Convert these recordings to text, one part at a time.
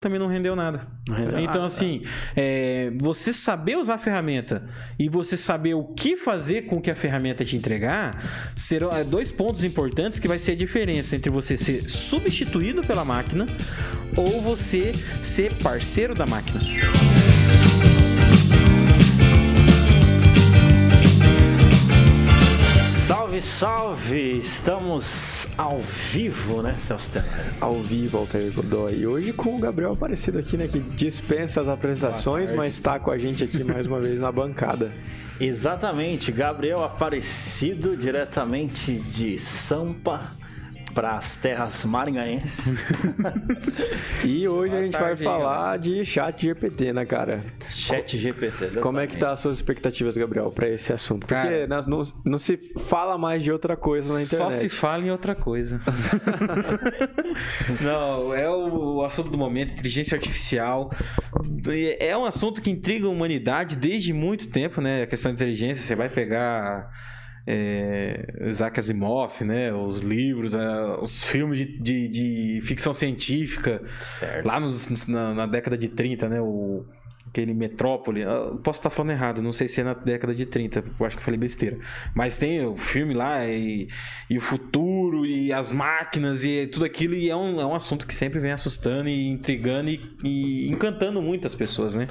também não rendeu nada. Não rendeu então, nada, assim, é, você saber usar a ferramenta e você saber o que fazer com que a ferramenta te entregar serão é, dois pontos importantes que vai ser a diferença entre você ser substituído pela máquina ou você ser parceiro da máquina. Salve, salve! Estamos ao vivo, né, Celso Temer? Ao vivo, Altair Godoy. E hoje com o Gabriel Aparecido aqui, né? Que dispensa as apresentações, mas está com a gente aqui mais uma vez na bancada. Exatamente, Gabriel Aparecido, diretamente de Sampa para as terras maringaenses. e hoje Boa a gente tarde, vai falar de chat GPT, né, cara? Chat GPT. Como é que tá as suas expectativas, Gabriel, para esse assunto? Porque Cara, não, não se fala mais de outra coisa na internet. Só se fala em outra coisa. Não, é o, o assunto do momento, inteligência artificial. É um assunto que intriga a humanidade desde muito tempo, né? A questão da inteligência, você vai pegar é, Isaac Asimov, né? Os livros, é, os filmes de, de, de ficção científica. Certo. Lá nos- na, na década de 30, né? O, aquele Metrópole. Eu posso estar falando errado, não sei se é na década de 30, eu acho que eu falei besteira. Mas tem o filme lá e, e o futuro e as máquinas e tudo aquilo. E é um, é um assunto que sempre vem assustando e intrigando e, e encantando muitas pessoas, né?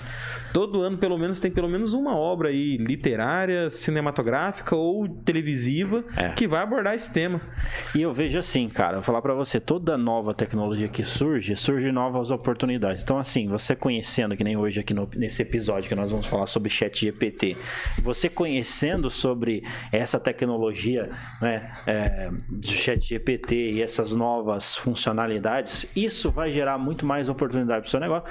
Todo ano, pelo menos, tem pelo menos uma obra aí literária, cinematográfica ou televisiva É. que vai abordar esse tema. E eu vejo assim, cara, vou falar pra você, toda nova tecnologia que surge, surge novas oportunidades. Então, assim, você conhecendo, que nem hoje aqui no- nesse episódio que nós vamos falar sobre chat GPT, você conhecendo sobre essa tecnologia, né, é, do chat GPT e essas novas funcionalidades, isso vai gerar muito mais oportunidade pro seu negócio.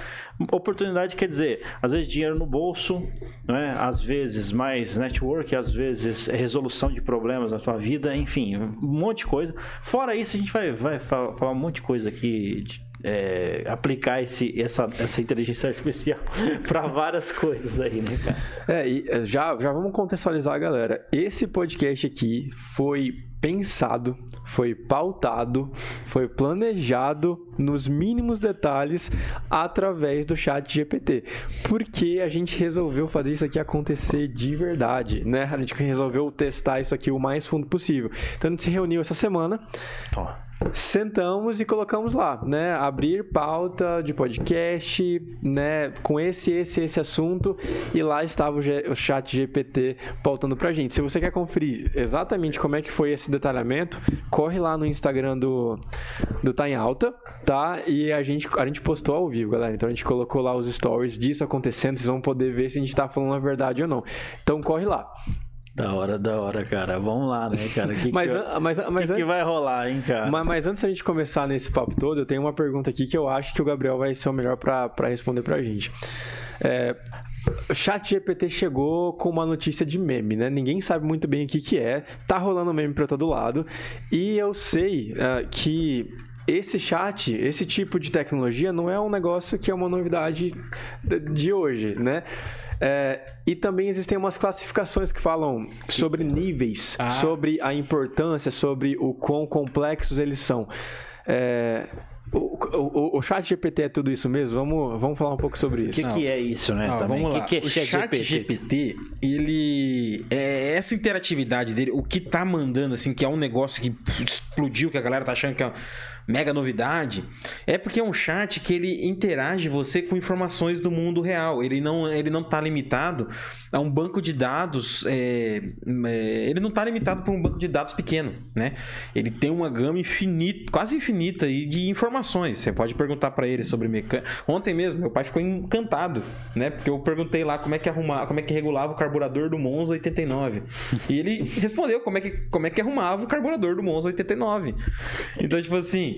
Oportunidade quer dizer, às vezes dinheiro no bolso, né, às vezes mais network, às vezes resolução de problemas na sua vida, enfim, um monte de coisa. Fora isso, a gente vai, vai fa- falar um monte de coisa aqui, de, é, aplicar esse, essa, essa inteligência artificial para várias coisas aí, né, cara? É, e eh, já, já vamos contextualizar, galera. Esse podcast aqui foi pensado, foi pautado, foi planejado nos mínimos detalhes através do chat GPT. Porque a gente resolveu fazer isso aqui acontecer de verdade, né? A gente resolveu testar isso aqui o mais fundo possível. Então a gente se reuniu essa semana, Ó, sentamos e colocamos lá, né? Abrir pauta de podcast, né? Com esse, esse, esse assunto. E lá estava o, o chat GPT pautando pra gente. Se você quer conferir exatamente como é que foi esse detalhamento, corre lá no Instagram do, do Tá em Alta, tá? E a gente, a gente postou ao vivo, galera. Então a gente colocou lá os stories disso acontecendo. Vocês vão poder ver se a gente tá falando a verdade ou não. Então corre lá. Da hora, da hora, cara. Vamos lá, né, cara? Que Mas, que, an- mas, que, mas que antes- vai rolar, hein, cara? Mas, mas antes da gente começar nesse papo todo, eu tenho uma pergunta aqui que eu acho que o Gabriel vai ser o melhor pra pra responder pra gente. É, o chat GPT chegou com uma notícia de meme, né? Ninguém sabe muito bem o que, que é. Tá rolando meme pra todo lado. E eu sei ah, que esse chat, esse tipo de tecnologia não é um negócio que é uma novidade de- de hoje, né? É, e também existem umas classificações que falam sobre níveis, Ah. sobre a importância, sobre o quão complexos eles são. É, o, o, o chat GPT é tudo isso mesmo? Vamos, vamos falar um pouco sobre O isso. que, que é isso, né? Ah, vamos O lá. que, que é o chat, chat GPT? GPT, ele é essa interatividade dele, o que tá mandando assim, que é um negócio que explodiu, que a galera tá achando que é mega novidade, é porque é um chat que ele interage você com informações do mundo real. Ele não, ele não tá limitado a um banco de dados, é, é, ele não tá limitado por um banco de dados pequeno, né? Ele tem uma gama infinita, quase infinita de informações. Você pode perguntar para ele sobre mecânica. Ontem mesmo, meu pai ficou encantado, né? Porque eu perguntei lá como é que arrumava, como é que regulava o carburador do Monza 89. E ele respondeu como é que, como é que arrumava o carburador do Monza 89. Então, tipo assim,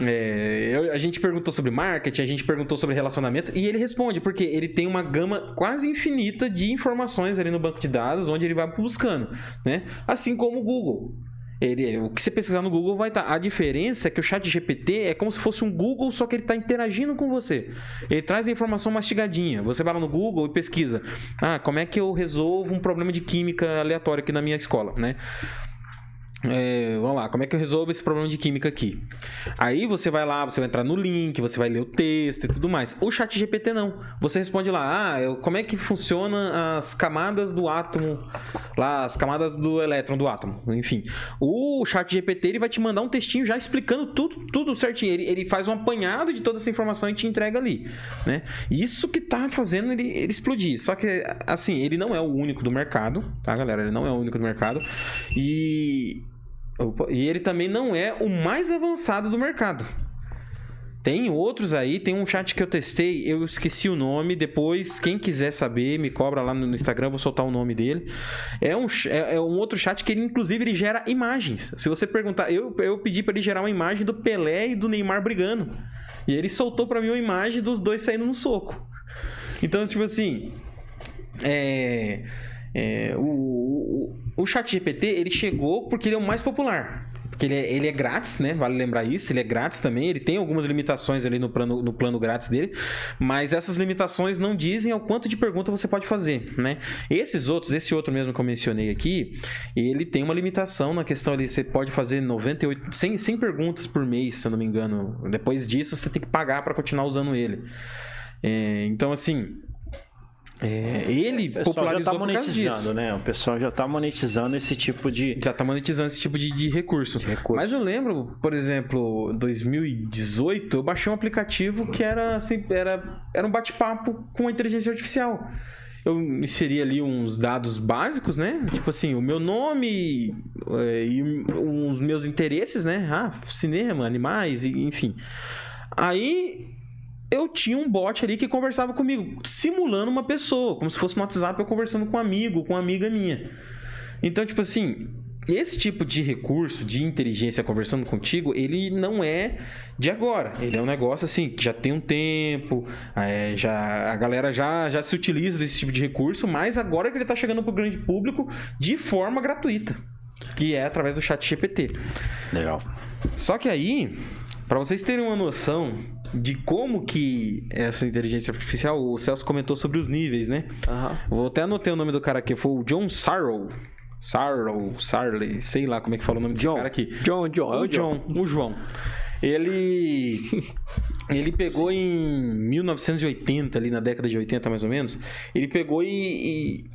é, eu- a gente perguntou sobre marketing, a gente perguntou sobre relacionamento e ele responde, porque ele tem uma gama quase infinita de informações ali no banco de dados, onde ele vai buscando, né? Assim como o Google. Ele, o que você pesquisar no Google vai estar. A diferença é que o chat GPT é como se fosse um Google, só que ele está interagindo com você. Ele traz a informação mastigadinha. Você vai lá no Google e pesquisa. Ah, como é que eu resolvo um problema de química aleatório aqui na minha escola, né? É, vamos lá, como é que eu resolvo esse problema de química aqui? Aí você vai lá, você vai entrar no link, você vai ler o texto e tudo mais. O chat GPT não. Você responde lá, ah, eu, como é que funciona as camadas do átomo, lá, as camadas do elétron do átomo, enfim. O chat GPT ele vai te mandar um textinho já explicando tudo, tudo certinho. Ele, ele faz um apanhado de toda essa informação e te entrega ali, né? Isso que tá fazendo ele, ele explodir. Só que, assim, ele não é o único do mercado, tá, galera? Ele não é o único do mercado. E e ele também não é o mais avançado do mercado. Tem outros aí, tem um chat que eu testei, eu esqueci o nome. Depois, quem quiser saber, me cobra lá no Instagram, vou soltar o nome dele. É um, é, é um outro chat que ele, inclusive, ele gera imagens. Se você perguntar, eu, eu pedi para ele gerar uma imagem do Pelé e do Neymar brigando. E ele soltou para mim uma imagem dos dois saindo no soco. Então, tipo assim. É. É, o, o, o chat GPT, ele chegou porque ele é o mais popular. Porque ele é, ele é grátis, né? Vale lembrar isso. Ele é grátis também. Ele tem algumas limitações ali no plano, no plano grátis dele. Mas essas limitações não dizem ao quanto de pergunta você pode fazer, né? Esses outros, esse outro mesmo que eu mencionei aqui, ele tem uma limitação na questão ali. Você pode fazer 98, 100, 100 perguntas por mês, se eu não me engano. Depois disso, você tem que pagar para continuar usando ele. É, então, assim, é, ele o popularizou já tá monetizando, né? O pessoal já está monetizando esse tipo de. Já está monetizando esse tipo de, de, recurso. de, recurso. Mas eu lembro, por exemplo, 2018, eu baixei um aplicativo que era assim, era, era um bate-papo com a inteligência artificial. Eu inseri ali uns dados básicos, né? Tipo assim, o meu nome é, e os meus interesses, né? Ah, cinema, animais, enfim. Aí eu tinha um bot ali que conversava comigo, simulando uma pessoa, como se fosse no WhatsApp eu conversando com um amigo, com uma amiga minha. Então, tipo assim, esse tipo de recurso de inteligência conversando contigo, ele não é de agora. Ele é um negócio assim que já tem um tempo, é, já a galera já, já se utiliza desse tipo de recurso, mas agora que ele está chegando para o grande público de forma gratuita, que é através do Chat GPT. Legal. Só que aí, para vocês terem uma noção de como que essa inteligência artificial, o Celso comentou sobre os níveis, né? Uhum. Vou até anotei o nome do cara aqui, foi o John Sarrow. Sarrow, Sarley, sei lá como é que fala o nome John, desse cara aqui. John, John. O John, o João. Ele ele pegou Sim. em 1980, ali na década de 80 mais ou menos, ele pegou e, e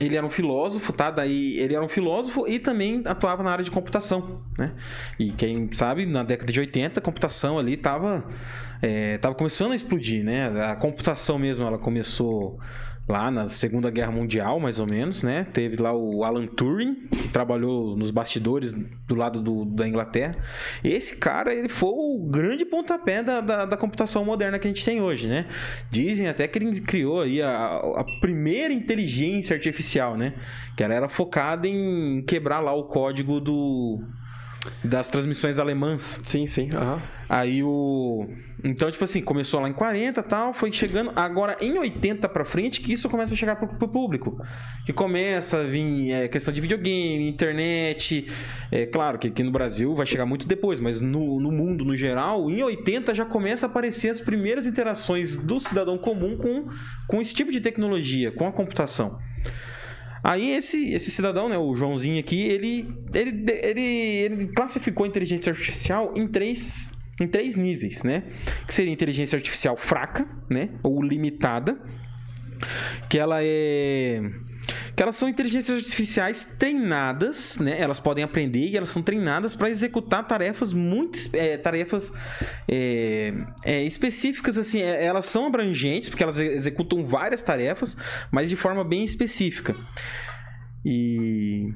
ele era um filósofo, tá? Daí ele era um filósofo e também atuava na área de computação, né? E quem sabe, na década de 80, a computação ali estava é, tava começando a explodir, né? A computação mesmo, ela começou lá na Segunda Guerra Mundial, mais ou menos, né? Teve lá o Alan Turing, que trabalhou nos bastidores do lado do, da Inglaterra. Esse cara, ele foi o grande pontapé da, da, da, computação moderna que a gente tem hoje, né? Dizem até que ele criou aí a, a primeira inteligência artificial, né? Que ela era focada em quebrar lá o código do das transmissões alemãs. Sim, sim. Uhum. Aí o. Então, tipo assim, começou lá em 40 tal, foi chegando. Agora, em 80 pra frente, que isso começa a chegar pro, pro público. Que começa a vir é, questão de videogame, internet. É claro que aqui no Brasil vai chegar muito depois, mas no, no mundo no geral, em 80 já começa a aparecer as primeiras interações do cidadão comum com, com esse tipo de tecnologia, com a computação. Aí esse, esse cidadão, né, o Joãozinho aqui, ele, ele, ele, ele classificou a inteligência artificial em três, em três níveis, né? Que seria inteligência artificial fraca, né? Ou limitada. Que ela é que elas são inteligências artificiais treinadas, né? Elas podem aprender e elas são treinadas para executar tarefas muito é, tarefas é, é, específicas assim. Elas são abrangentes porque elas executam várias tarefas, mas de forma bem específica. E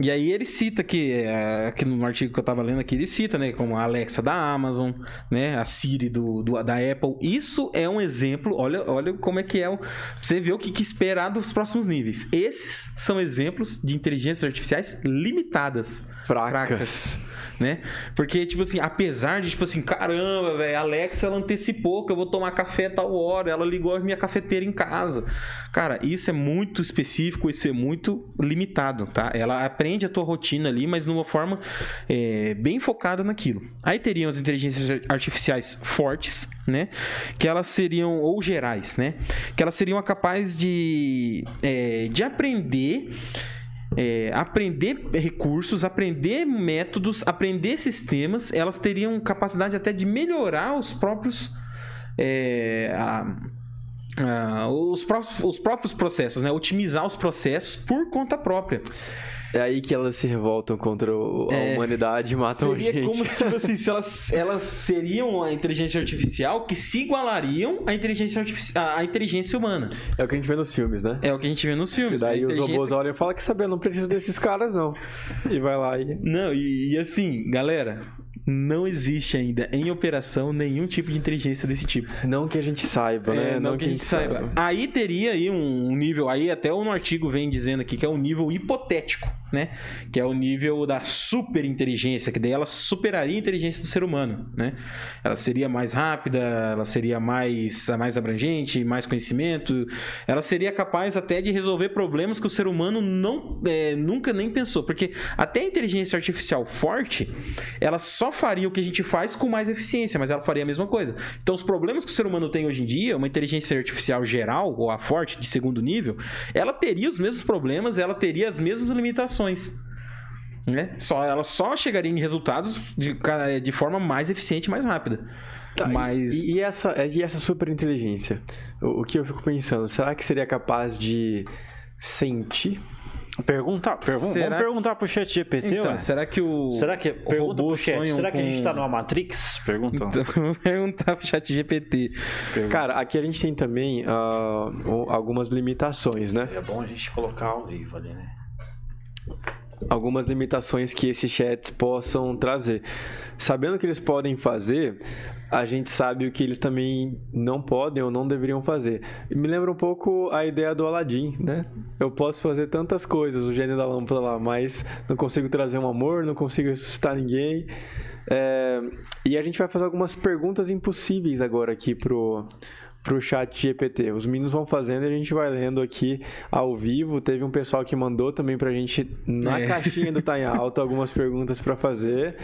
e aí ele cita que, é, aqui no artigo que eu estava lendo aqui, ele cita, né, como a Alexa da Amazon, né, a Siri do, do, da Apple. Isso é um exemplo, olha, olha como é que é, o, você vê o que, que esperar dos próximos níveis. Esses são exemplos de inteligências artificiais limitadas. Fracas. fracas né? Porque, tipo assim, apesar de, tipo assim, caramba, velho, Alexa, ela antecipou que eu vou tomar café tal hora, ela ligou a minha cafeteira em casa. Cara, isso é muito específico, isso é muito limitado, tá? Ela aprende a tua rotina ali, mas numa forma é, bem focada naquilo. Aí teriam as inteligências artificiais fortes, né? Que elas seriam, ou gerais, né? Que elas seriam capazes de, é, de aprender é, aprender recursos, aprender métodos, aprender sistemas, elas teriam capacidade até de melhorar os próprios. é, a- os, próprios, os próprios processos, né? Otimizar os processos por conta própria. É aí que elas se revoltam contra a humanidade e matam a Seria gente. como se, tipo assim, se elas, elas seriam a inteligência artificial que se igualariam à inteligência, artifici- à inteligência humana. É o que a gente vê nos filmes, né? É o que a gente vê nos E filmes. daí A os inteligência- robôs olham e falam que saber, eu não preciso desses caras, não. E vai lá e. Não, e, e assim, galera, não existe ainda em operação nenhum tipo de inteligência desse tipo. Não que a gente saiba, né? É, não, que a gente saiba. Aí teria aí um nível, aí até no artigo vem dizendo aqui que é um nível hipotético, né? Que é o nível da super inteligência, que daí ela superaria a inteligência do ser humano, né? Ela seria mais rápida, ela seria mais, mais abrangente, mais conhecimento, ela seria capaz até de resolver problemas que o ser humano não, é, nunca nem pensou, porque até a inteligência artificial forte, ela só faria o que a gente faz com mais eficiência, mas ela faria a mesma coisa. Então, os problemas que o ser humano tem hoje em dia, uma inteligência artificial geral, ou a forte, de segundo nível, ela teria os mesmos problemas, ela teria as mesmas limitações. Né? Só, ela só chegaria em resultados de, de forma mais eficiente e mais rápida. Tá, mas. E, e essa, e essa super inteligência? O, o que eu fico pensando, será que seria capaz de sentir? Perguntar, pergun Será vamos perguntar pro chat GPT, então, ué. será que o. Será que, o pergunta robô pro chat, será que a gente tá numa Matrix? Pergunta. Então, vou perguntar pro chat GPT. Cara, aqui a gente tem também o- algumas limitações, né? É bom a gente colocar ao vivo ali, né? Algumas limitações que esses chats possam trazer. Sabendo que eles podem fazer, a gente sabe o que eles também não podem ou não deveriam fazer. Me lembra um pouco a ideia do Aladdin, né? Eu posso fazer tantas coisas, o gênio da lâmpada lá, mas não consigo trazer um amor, não consigo ressuscitar ninguém. É, E a gente vai fazer algumas perguntas impossíveis agora aqui pro pro chat GPT. Os meninos vão fazendo e a gente vai lendo aqui ao vivo. Teve um pessoal que mandou também pra gente na É. caixinha do Tá em Alta algumas perguntas pra fazer.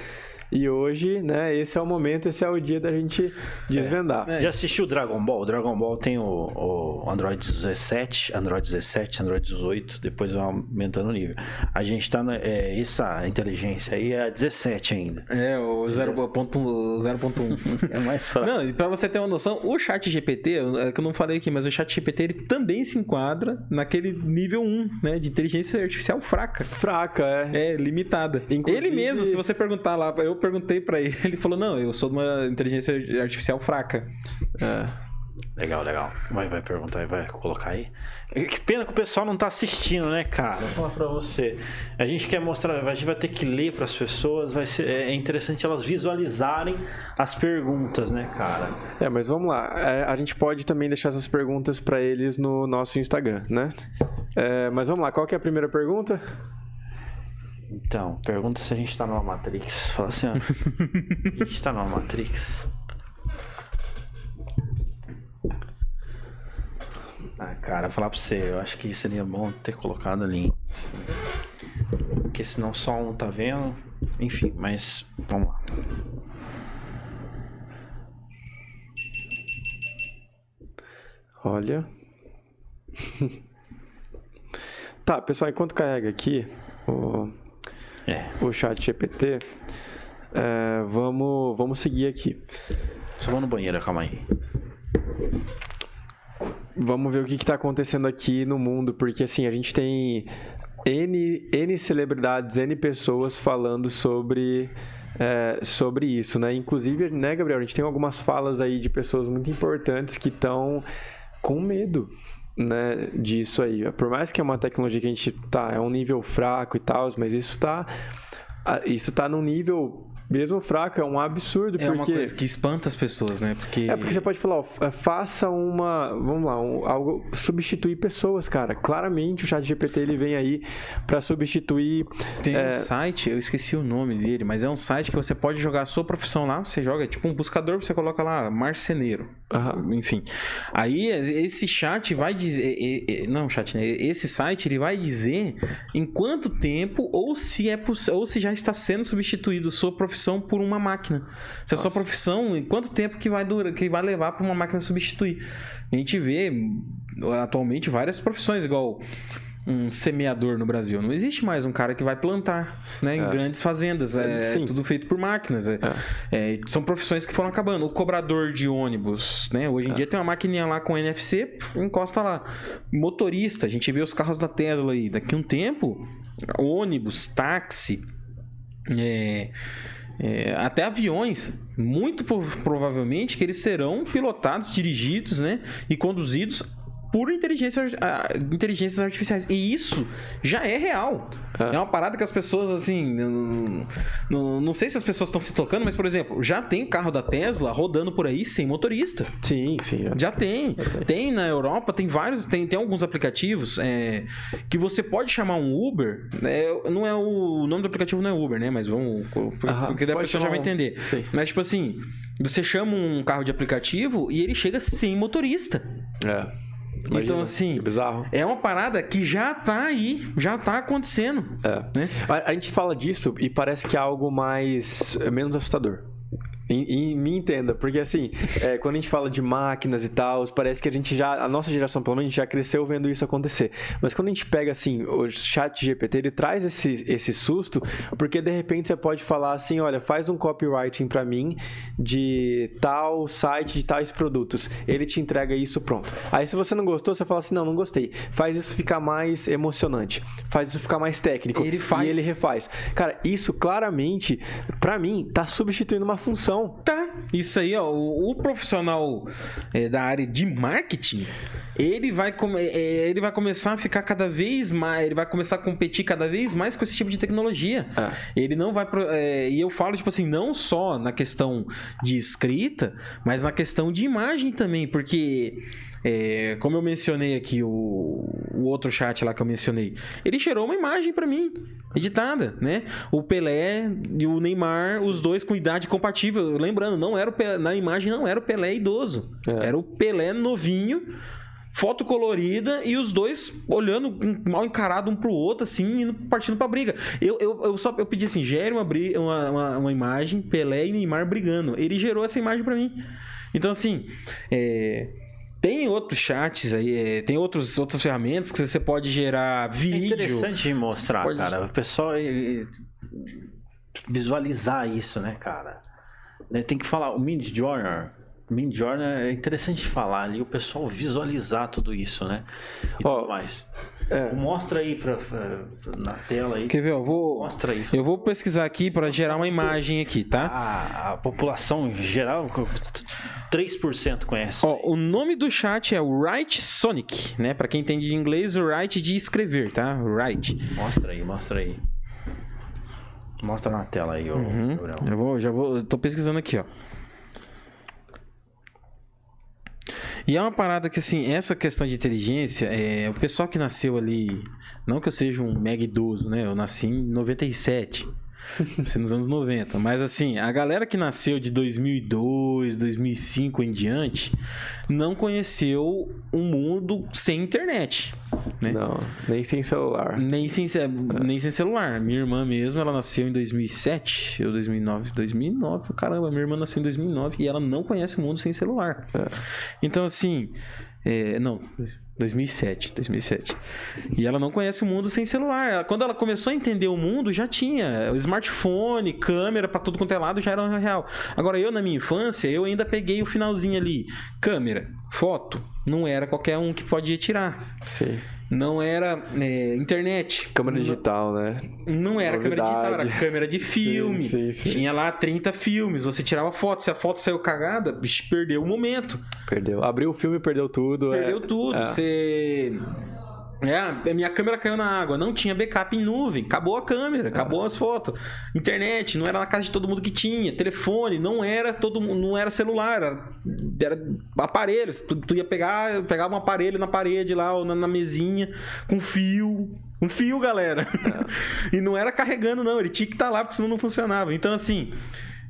E hoje, né, esse é o momento, esse é o dia da gente desvendar. É. Já assistiu Dragon Ball? O Dragon Ball tem o, o Android 17, Android 17, Android 18, depois vai aumentando o nível. A gente tá na, é, essa inteligência aí é a 17 ainda. É, o 0.1. É mais fraco. Não, e pra você ter uma noção, o chat GPT, é que eu não falei aqui, mas o chat GPT ele também se enquadra naquele nível 1, né, de inteligência artificial fraca. Fraca, é. É, limitada. Inclusive- Ele mesmo, se você perguntar lá, eu perguntei pra ele, ele falou: "Não, eu sou de uma inteligência artificial fraca". é. Legal, legal. Vai, vai perguntar aí, vai colocar aí. Que pena que o pessoal não tá assistindo, né, cara? Vou falar pra você. A gente quer mostrar, a gente vai ter que ler pras pessoas, vai ser, é interessante elas visualizarem as perguntas, né, cara? É, mas vamos lá. É, a gente pode também deixar essas perguntas pra eles no nosso Instagram, né? É, mas vamos lá, qual que é a primeira pergunta? Então, pergunta se a gente tá numa Matrix. Fala assim, ó. a gente tá numa Matrix? Ah, cara, falar pra você, eu acho que seria bom ter colocado ali. Porque senão só um tá vendo. Enfim, mas vamos lá. Olha. tá, pessoal, enquanto carrega aqui o, É, o chat GPT, é, vamos, vamos seguir aqui. só vou no banheiro, calma aí. Vamos ver o que está acontecendo aqui no mundo, porque assim, a gente tem N, N celebridades, N pessoas falando sobre, é, sobre isso, né? Inclusive, né, Gabriel, a gente tem algumas falas aí de pessoas muito importantes que estão com medo, né, disso aí. Por mais que é uma tecnologia que a gente tá, é um nível fraco e tal, mas isso tá, isso tá num nível mesmo fraco, é um absurdo, É uma porque... coisa que espanta as pessoas, né? Porque É porque você pode falar, ó, fa- faça uma, vamos lá, um- algo substituir pessoas, cara. Claramente o Chat GPT ele vem aí para substituir. tem é, um site, eu esqueci o nome dele, mas é um site que você pode jogar a sua profissão lá, você joga, é tipo um buscador, você coloca lá marceneiro. Aham, Enfim. Aí esse chat vai dizer. Não, chat, né? Esse site ele vai dizer em quanto tempo ou se é ou se já está sendo substituído sua profissão por uma máquina. Se a sua profissão, em quanto tempo que vai durar, que vai levar para uma máquina substituir. A gente vê atualmente várias profissões, igual. Um semeador no Brasil. Não existe mais um cara que vai plantar, né? Em É. grandes fazendas. É, Sim. tudo feito por máquinas. É, é, são profissões que foram acabando. O cobrador de ônibus, né? Hoje É. em dia tem uma maquininha lá com NFC, encosta lá. Motorista, a gente vê os carros da Tesla aí. Daqui a um tempo, ônibus, táxi, é, é, até aviões, muito provavelmente que eles serão pilotados, dirigidos, né, e conduzidos por inteligência, ah, inteligências artificiais. E isso já é real. É. É, uma parada que as pessoas, assim. Não, não, não sei se as pessoas estão se tocando, mas, por exemplo, já tem carro da Tesla rodando por aí sem motorista. Sim, sim. é. Já tem. Tem na Europa, tem vários, tem, tem alguns aplicativos é, que você pode chamar um Uber. né, não é o, o nome do aplicativo não é Uber, né? Mas vamos. Porque Aham, daí a pessoa já vai um- entender. Sim. Mas, tipo assim, você chama um carro de aplicativo e ele chega sem motorista. É. Imagina, Então, assim, que bizarro. É uma parada que já tá aí, já tá acontecendo. É. Né? A, a gente fala disso e parece que é algo mais é, menos assustador. E, e me entenda, porque assim, é, quando a gente fala de máquinas e tal, parece que a gente já, a nossa geração pelo menos, já cresceu vendo isso acontecer. Mas quando a gente pega assim, o chat GPT, ele traz esse, esse susto, porque de repente você pode falar assim, olha, faz um copywriting pra mim de tal site, de tais produtos. Ele te entrega isso pronto. Aí se você não gostou, você fala assim, não, não gostei. Faz isso ficar mais emocionante. Faz isso ficar mais técnico. Ele faz. E ele refaz. Cara, isso claramente, pra mim, tá substituindo uma função. Tá. Isso aí, ó. O, o profissional é, da área de marketing, ele vai, come- é, ele vai começar a ficar cada vez mais. Ele vai começar a competir cada vez mais com esse tipo de tecnologia. É. Ele não vai. pro- é, e eu falo, tipo assim, não só na questão de escrita, mas na questão de imagem também, porque. é, como eu mencionei aqui, o, o outro chat lá que eu mencionei, ele gerou uma imagem pra mim, editada, né? O Pelé e o Neymar, os dois com idade compatível. Lembrando, não era o Pelé- na imagem não era o Pelé idoso, É. era o Pelé novinho. Foto colorida e os dois olhando mal encarado um pro outro, assim, indo, partindo pra briga. Eu, eu, eu só eu pedi assim: gere uma, uma, uma, uma imagem, Pelé e Neymar brigando. Ele gerou essa imagem pra mim. Então, assim, é, tem outros chats aí, é, tem outros, outras ferramentas que você pode gerar É vídeo. interessante de mostrar, Pode- cara. O pessoal visualizar isso, né, cara? Tem que falar, o Mid Journey, Mid Journey é interessante falar ali, o pessoal visualizar tudo isso, né? E Ó, tudo mais. É. Mostra aí pra, pra- na tela aí. Quer ver? Eu vou, Mostra aí. eu vou pesquisar aqui para gerar uma imagem aqui, tá? A, a população geral, 3% conhece. Ó, o nome do chat é o Write Sonic, né? Pra quem entende de inglês, o Write de escrever, tá? Write. Mostra aí, mostra aí. Mostra na tela aí, ô Uhum. Gabriel. Eu vou, já vou, eu tô pesquisando aqui, ó. E é uma parada que, assim, essa questão de inteligência, é, o pessoal que nasceu ali, não que eu seja um mega idoso, né? Eu nasci em 97, nasci nos anos 90, mas assim, a galera que nasceu de 2002, 2005 em diante, não conheceu um mundo sem internet, né? Não, nem sem celular. Nem sem, ce- nem sem celular. Minha irmã mesmo, ela nasceu em 2007 ou 2009. 2009, caramba, minha irmã nasceu em 2009 e ela não conhece o mundo sem celular. É. Então, assim, é, não, 2007, 2007. E ela não conhece o mundo sem celular. Quando ela começou a entender o mundo, já tinha smartphone, câmera pra tudo quanto é lado, já era real. Agora, eu na minha infância, eu ainda peguei o finalzinho ali. Câmera, foto, não era qualquer um que podia tirar. Sim. Não era é, internet. Câmera Não- digital, né? Não era câmera digital, era Novidade. câmera de filme. sim, sim. Tinha lá 30 filmes. Você tirava foto. Se a foto saiu cagada, bicho, perdeu o momento. Perdeu. Abriu o filme, perdeu tudo. é. Perdeu tudo. é. Você. É, a minha câmera caiu na água, não tinha backup em nuvem, acabou a câmera, acabou as fotos. Internet, não era na casa de todo mundo que tinha. Telefone, não era todo não era celular, era, era aparelhos. Tu, tu ia pegar, pegava um aparelho na parede lá, ou na, na mesinha, com fio. Um fio, galera. e não era carregando, não, ele tinha que estar lá, porque senão não funcionava. Então, assim.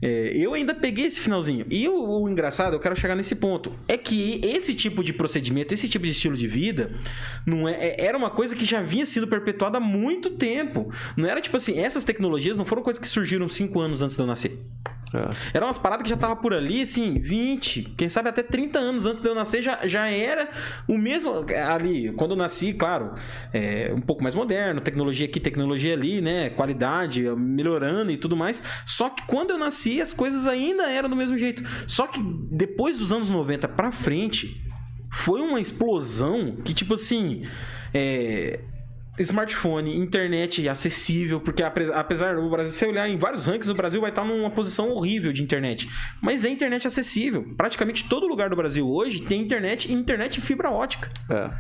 É, eu ainda peguei esse finalzinho. E o, o engraçado, eu quero chegar nesse ponto. É que esse tipo de procedimento, esse tipo de estilo de vida, não é, é- era uma coisa que já vinha sendo perpetuada há muito tempo. Não era tipo assim, essas tecnologias não foram coisas que surgiram cinco anos antes de eu nascer. É. Eram umas paradas que já tava por ali, assim, 20, quem sabe até 30 anos antes de eu nascer, já, já era o mesmo. Ali, quando eu nasci, claro, é, um pouco mais moderno, tecnologia aqui, tecnologia ali, né? Qualidade, melhorando e tudo mais. Só que quando eu nasci, as coisas ainda eram do mesmo jeito. Só que depois dos anos 90 pra frente, foi uma explosão que, tipo assim. É, smartphone, internet acessível, porque apesar do Brasil, se olhar em vários rankings, o Brasil vai estar numa posição horrível de internet. Mas é internet acessível. Praticamente todo lugar do Brasil hoje tem internet e internet fibra ótica. É.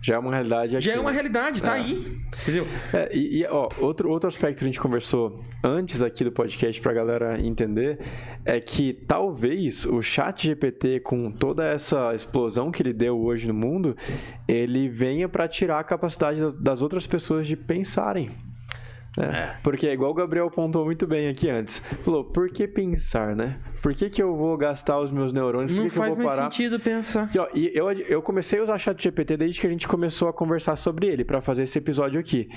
Já é uma realidade aqui, Já é uma né? realidade, tá é. aí. Entendeu? É, e, e, ó, outro, outro aspecto que a gente conversou antes aqui do podcast pra galera entender é que talvez o chat GPT, com toda essa explosão que ele deu hoje no mundo, ele venha para tirar a capacidade das, das outras pessoas de pensarem. Né? É. Porque é igual o Gabriel pontuou muito bem aqui antes. Falou, por que pensar, né? Por que, que eu vou gastar os meus neurônios? Por Não que faz que mais sentido pensar. E, ó, e eu, eu comecei a usar chat GPT desde que a gente começou a conversar sobre ele, para fazer esse episódio aqui.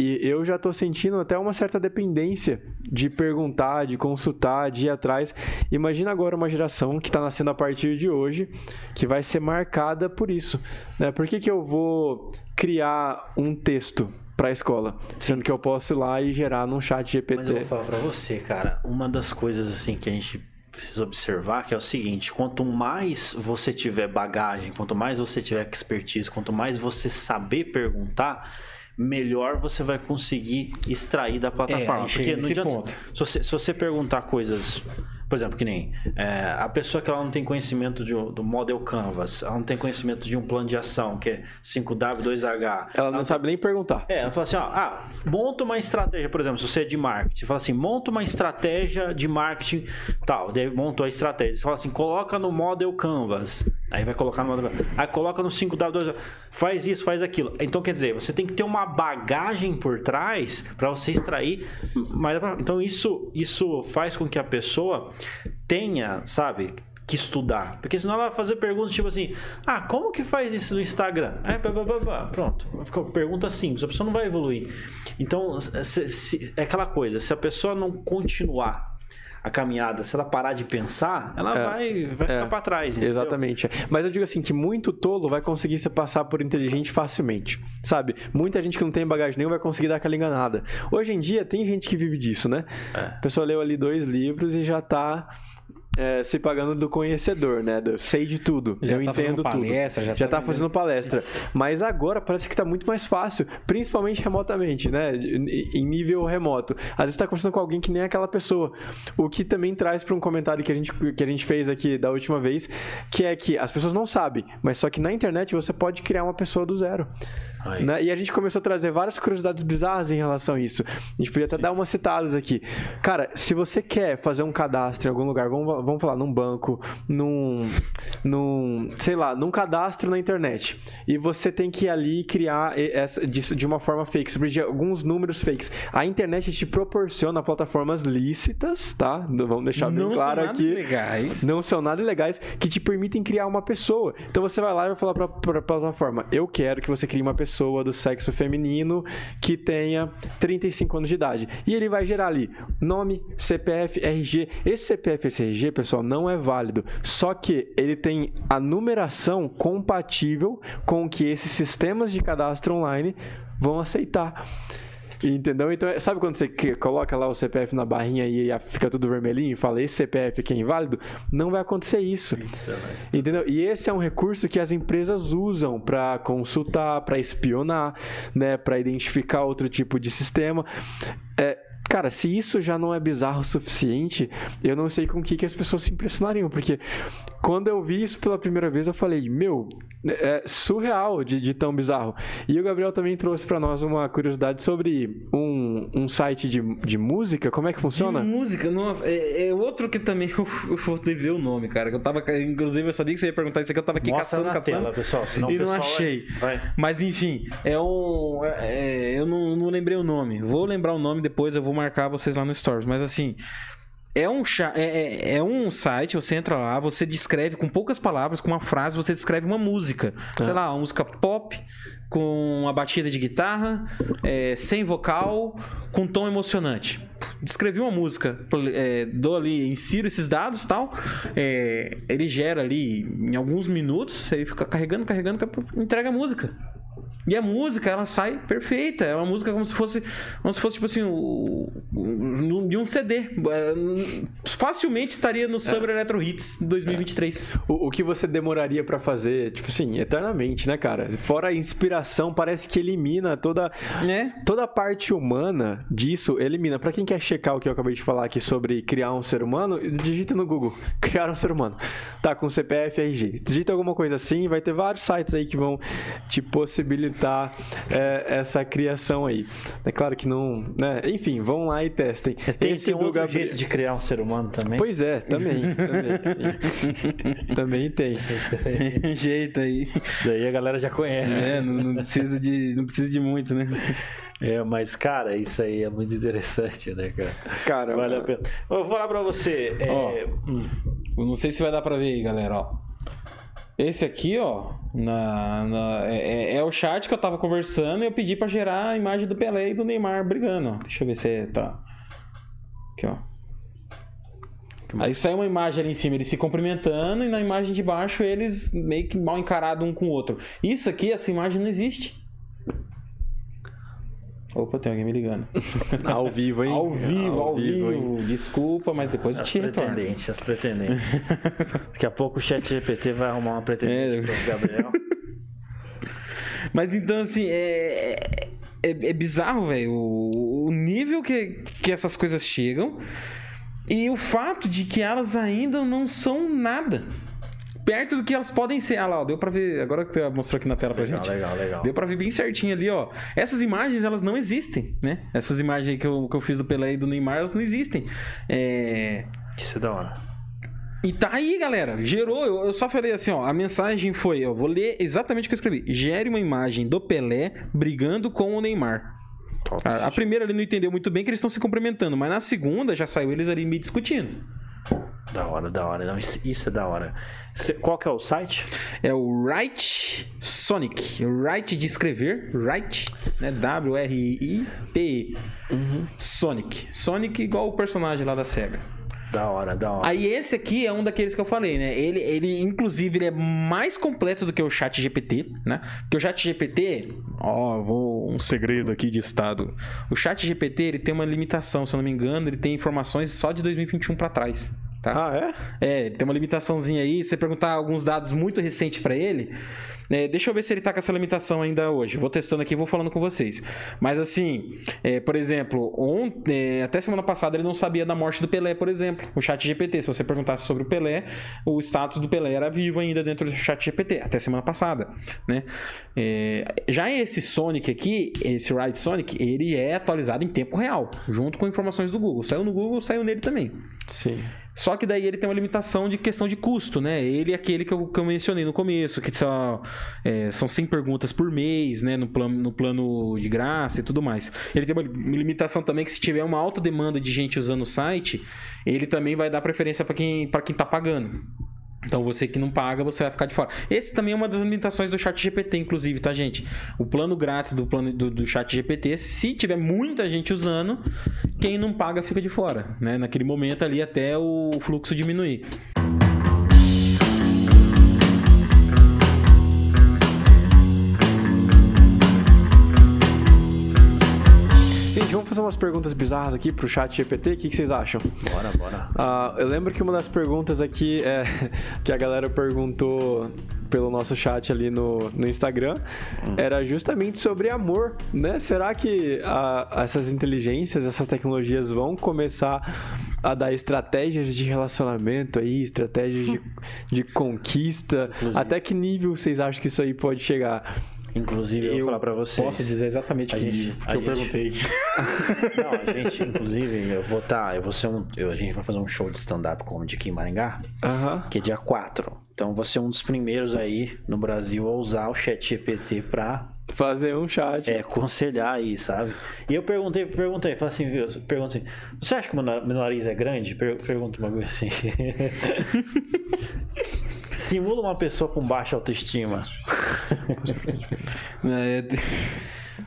E eu já tô sentindo até uma certa dependência de perguntar, de consultar, de ir atrás. Imagina agora uma geração que está nascendo a partir de hoje, que vai ser marcada por isso. Né? Por que, que eu vou criar um texto para a escola, sendo que eu posso ir lá e gerar num chat GPT. Mas eu vou falar para você, cara, uma das coisas assim que a gente precisa observar que é o seguinte: quanto mais você tiver bagagem, quanto mais você tiver expertise, quanto mais você saber perguntar, melhor você vai conseguir extrair da plataforma. É, Porque não adianta, se você, se você perguntar coisas por exemplo, que nem é, a pessoa que ela não tem conhecimento de, do Model Canvas, ela não tem conhecimento de um plano de ação, que é 5W, 2H. Ela, ela não sabe nem perguntar. É, ela fala assim, ó, ah, monta uma estratégia, por exemplo, se você é de marketing, fala assim, monta uma estratégia de marketing tal, daí montou a estratégia. Você fala assim, coloca no Model Canvas. Aí vai colocar no. Aí coloca no 5W, 2H. Faz isso, faz aquilo. Então, quer dizer, você tem que ter uma bagagem por trás para você extrair. Mais... Então, isso, isso faz com que a pessoa tenha, sabe, que estudar. Porque senão ela vai fazer perguntas tipo assim: ah, como que faz isso no Instagram? É, pá, pá, pá, pronto. Fica pergunta simples, a pessoa não vai evoluir. Então, se, se, é aquela coisa: se a pessoa não continuar a caminhada, se ela parar de pensar, ela é, vai, vai é, ficar para trás. Entendeu? Exatamente. Mas eu digo assim que muito tolo vai conseguir se passar por inteligente facilmente. Sabe? Muita gente que não tem bagagem nenhuma vai conseguir dar aquela enganada. Hoje em dia tem gente que vive disso, né? É. A pessoa leu ali dois livros e já tá é, se pagando do conhecedor, né? Eu sei de tudo, já eu tá entendo palestra, tudo. Já, já tá, tá fazendo palestra. Mas agora parece que tá muito mais fácil, principalmente remotamente, né? Em nível remoto. Às vezes tá conversando com alguém que nem aquela pessoa. O que também traz para um comentário que a, gente, que a gente fez aqui da última vez, que é que as pessoas não sabem, mas só que na internet você pode criar uma pessoa do zero. Né? E a gente começou a trazer várias curiosidades bizarras em relação a isso. A gente podia até Sim. dar umas citadas aqui. Cara, se você quer fazer um cadastro em algum lugar, vamos, vamos falar, num banco, num, num, sei lá, num cadastro na internet, e você tem que ir ali criar essa, de, de uma forma fake, sobre alguns números fakes. A internet te proporciona plataformas lícitas, tá? Vamos deixar bem não claro aqui. Legais. Não são nada legais que te permitem criar uma pessoa. Então você vai lá e vai falar para a plataforma: eu quero que você crie uma pessoa pessoa do sexo feminino que tenha 35 anos de idade. E ele vai gerar ali nome, CPF, RG. Esse CPF, esse RG, pessoal, não é válido. Só que ele tem a numeração compatível com o que esses sistemas de cadastro online vão aceitar. Entendeu? Então, sabe quando você coloca lá o CPF na barrinha e fica tudo vermelhinho e fala esse CPF aqui é inválido? Não vai acontecer isso. Entendeu? E esse é um recurso que as empresas usam para consultar, para espionar, né, para identificar outro tipo de sistema. É, Cara, se isso já não é bizarro o suficiente, eu não sei com o que, que as pessoas se impressionariam, porque quando eu vi isso pela primeira vez, eu falei, meu, é surreal de, de tão bizarro. E o Gabriel também trouxe para nós uma curiosidade sobre um, um site de, de música. Como é que funciona? De música, nossa, é, é outro que também eu, eu vou ver o nome, cara. Eu tava, inclusive, eu sabia que você ia perguntar isso aqui, eu tava aqui Mostra caçando, caçando. Tela, pessoal, e não achei. Vai. Mas enfim, é um. É, eu não, não lembrei o nome. Vou lembrar o nome depois, eu vou marcar vocês lá no Stories. Mas assim. É um, é, é- é um site, você entra lá, você descreve com poucas palavras, com uma frase, você descreve uma música. Sei lá, uma música pop, com uma batida de guitarra, é, sem vocal, com tom emocionante. Descrevi uma música, é, dou ali, insiro esses dados e tal, é, ele gera ali em alguns minutos, aí fica carregando, carregando, entrega a música. E a música, ela sai perfeita. É uma música como se fosse, como se fosse tipo assim, o, o- de um CD. É, Facilmente estaria no Summer Electro Hits 2023. O, o que você demoraria pra fazer, tipo assim, eternamente, né, cara? Fora a inspiração, parece que elimina toda Né? toda a parte humana disso, elimina. Pra quem quer checar o que eu acabei de falar aqui sobre criar um ser humano, digita no Google, criar um ser humano. Tá com CPF, RG. Digita alguma coisa assim, vai ter vários sites aí que vão te possibilitar é, essa criação aí. É claro que não, né? Enfim, vão lá e testem. Tem, Esse tem do outro Gabriel- jeito de criar um ser humano também. Pois é, também, também. também tem. jeito aí. Isso daí a galera já conhece. É, não, não precisa de, não precisa de muito, né? É, mas, cara, isso aí é muito interessante, né, cara? Cara, Vale a pena. Eu vou falar pra você. é, Ó. hum, Eu não sei se vai dar pra ver aí, galera, ó. Esse aqui, ó, na, na- é, é- é o chat que eu tava conversando e eu pedi pra gerar a imagem do Pelé e do Neymar brigando. ó. Deixa eu ver se tá. Aqui, ó. Aí sai uma imagem ali em cima, eles se cumprimentando, e na imagem de baixo eles meio que mal encarados um com o outro. Isso aqui, essa imagem não existe. Opa, tem alguém me ligando. ao vivo, hein? Ao vivo, ao, vivo. hein? Desculpa, mas depois eu te retorno. pretendentes, as pretendentes. Daqui a pouco o chat GPT vai arrumar uma pretendente É. pro Gabriel. Mas então, assim, é, é, é bizarro, velho, o, o nível que, que essas coisas chegam e o fato de que elas ainda não são nada. Perto do que elas podem ser. Ah lá, ó, deu pra ver. Agora que você mostrou aqui na tela pra Legal, gente. legal, legal. Deu pra ver bem certinho ali, ó. Essas imagens, elas não existem, né? Essas imagens aí que eu, que eu fiz do Pelé e do Neymar, elas não existem. É... Isso é da hora. E tá aí, galera. Gerou. Eu, eu só falei assim, ó. A mensagem foi: eu vou ler exatamente o que eu escrevi. Gere uma imagem do Pelé brigando com o Neymar. A, a primeira ele não entendeu muito bem que eles estão se cumprimentando, mas na segunda já saiu eles ali me discutindo. Da hora, da hora. Não, isso, isso é da hora. Qual que é o site? É o Write Sonic. Write de escrever. Write, né? W-R-I-T-E. Sonic. Sonic igual o personagem lá da SEGA. Da hora, da hora. Aí esse aqui é um daqueles que eu falei, né? Ele, ele inclusive, ele é mais completo do que o chat GPT, né? Porque o chat GPT, ó, vou um segredo aqui de estado. O chat GPT, ele tem uma limitação, se eu não me engano, ele tem informações só de 2021 pra trás, tá? Ah, é? É, ele tem uma limitaçãozinha aí. Se você perguntar alguns dados muito recentes pra ele, né, deixa eu ver se ele tá com essa limitação ainda hoje. Vou testando aqui e vou falando com vocês. Mas assim, é, por exemplo, ontem, é, até semana passada ele não sabia da morte do Pelé, por exemplo. O chat GPT, se você perguntasse sobre o Pelé, o status do Pelé era vivo ainda dentro do chat GPT, até semana passada, né? É, já esse Sonic aqui, esse Ride Sonic, ele é atualizado em tempo real, junto com informações do Google. Saiu no Google, saiu nele também. Sim. Só que daí ele tem uma limitação de questão de custo, né? Ele é aquele que eu, que eu mencionei no começo, que só, é, são 100 perguntas por mês, né? No plano, no plano de graça e tudo mais. Ele tem uma limitação também que se tiver uma alta demanda de gente usando o site, ele também vai dar preferência para quem, pra quem tá pagando. Então você que não paga, você vai ficar de fora. Esse também é uma das limitações do chat GPT, inclusive, tá, gente? O plano grátis do plano do, do chat GPT, se tiver muita gente usando, quem não paga fica de fora, né? Naquele momento ali até o fluxo diminuir. Fazer umas perguntas bizarras aqui pro chat GPT. O que, que vocês acham? Bora, bora. Ah, eu lembro que uma das perguntas aqui é que a galera perguntou pelo nosso chat ali no, no Instagram era justamente sobre amor, né? Será que ah, essas inteligências, essas tecnologias vão começar a dar estratégias de relacionamento aí, estratégias de, de conquista? Inclusive. Até que nível vocês acham que isso aí pode chegar? Inclusive, eu vou falar pra vocês. Posso dizer exatamente A que, gente- que eu gente- perguntei. Não, a gente, inclusive, eu vou tá, eu vou ser um. eu- a gente vai fazer um show de stand-up comedy aqui em Maringá, Aham. que é dia 4. Então você é um dos primeiros aí no Brasil a usar o chat GPT para Fazer um chat. é, aconselhar aí, sabe? E eu perguntei, perguntei, falei assim, viu? Perguntei assim, você acha que meu na- meu nariz é grande? Per pergunta uma coisa assim. Simula uma pessoa com baixa autoestima. É,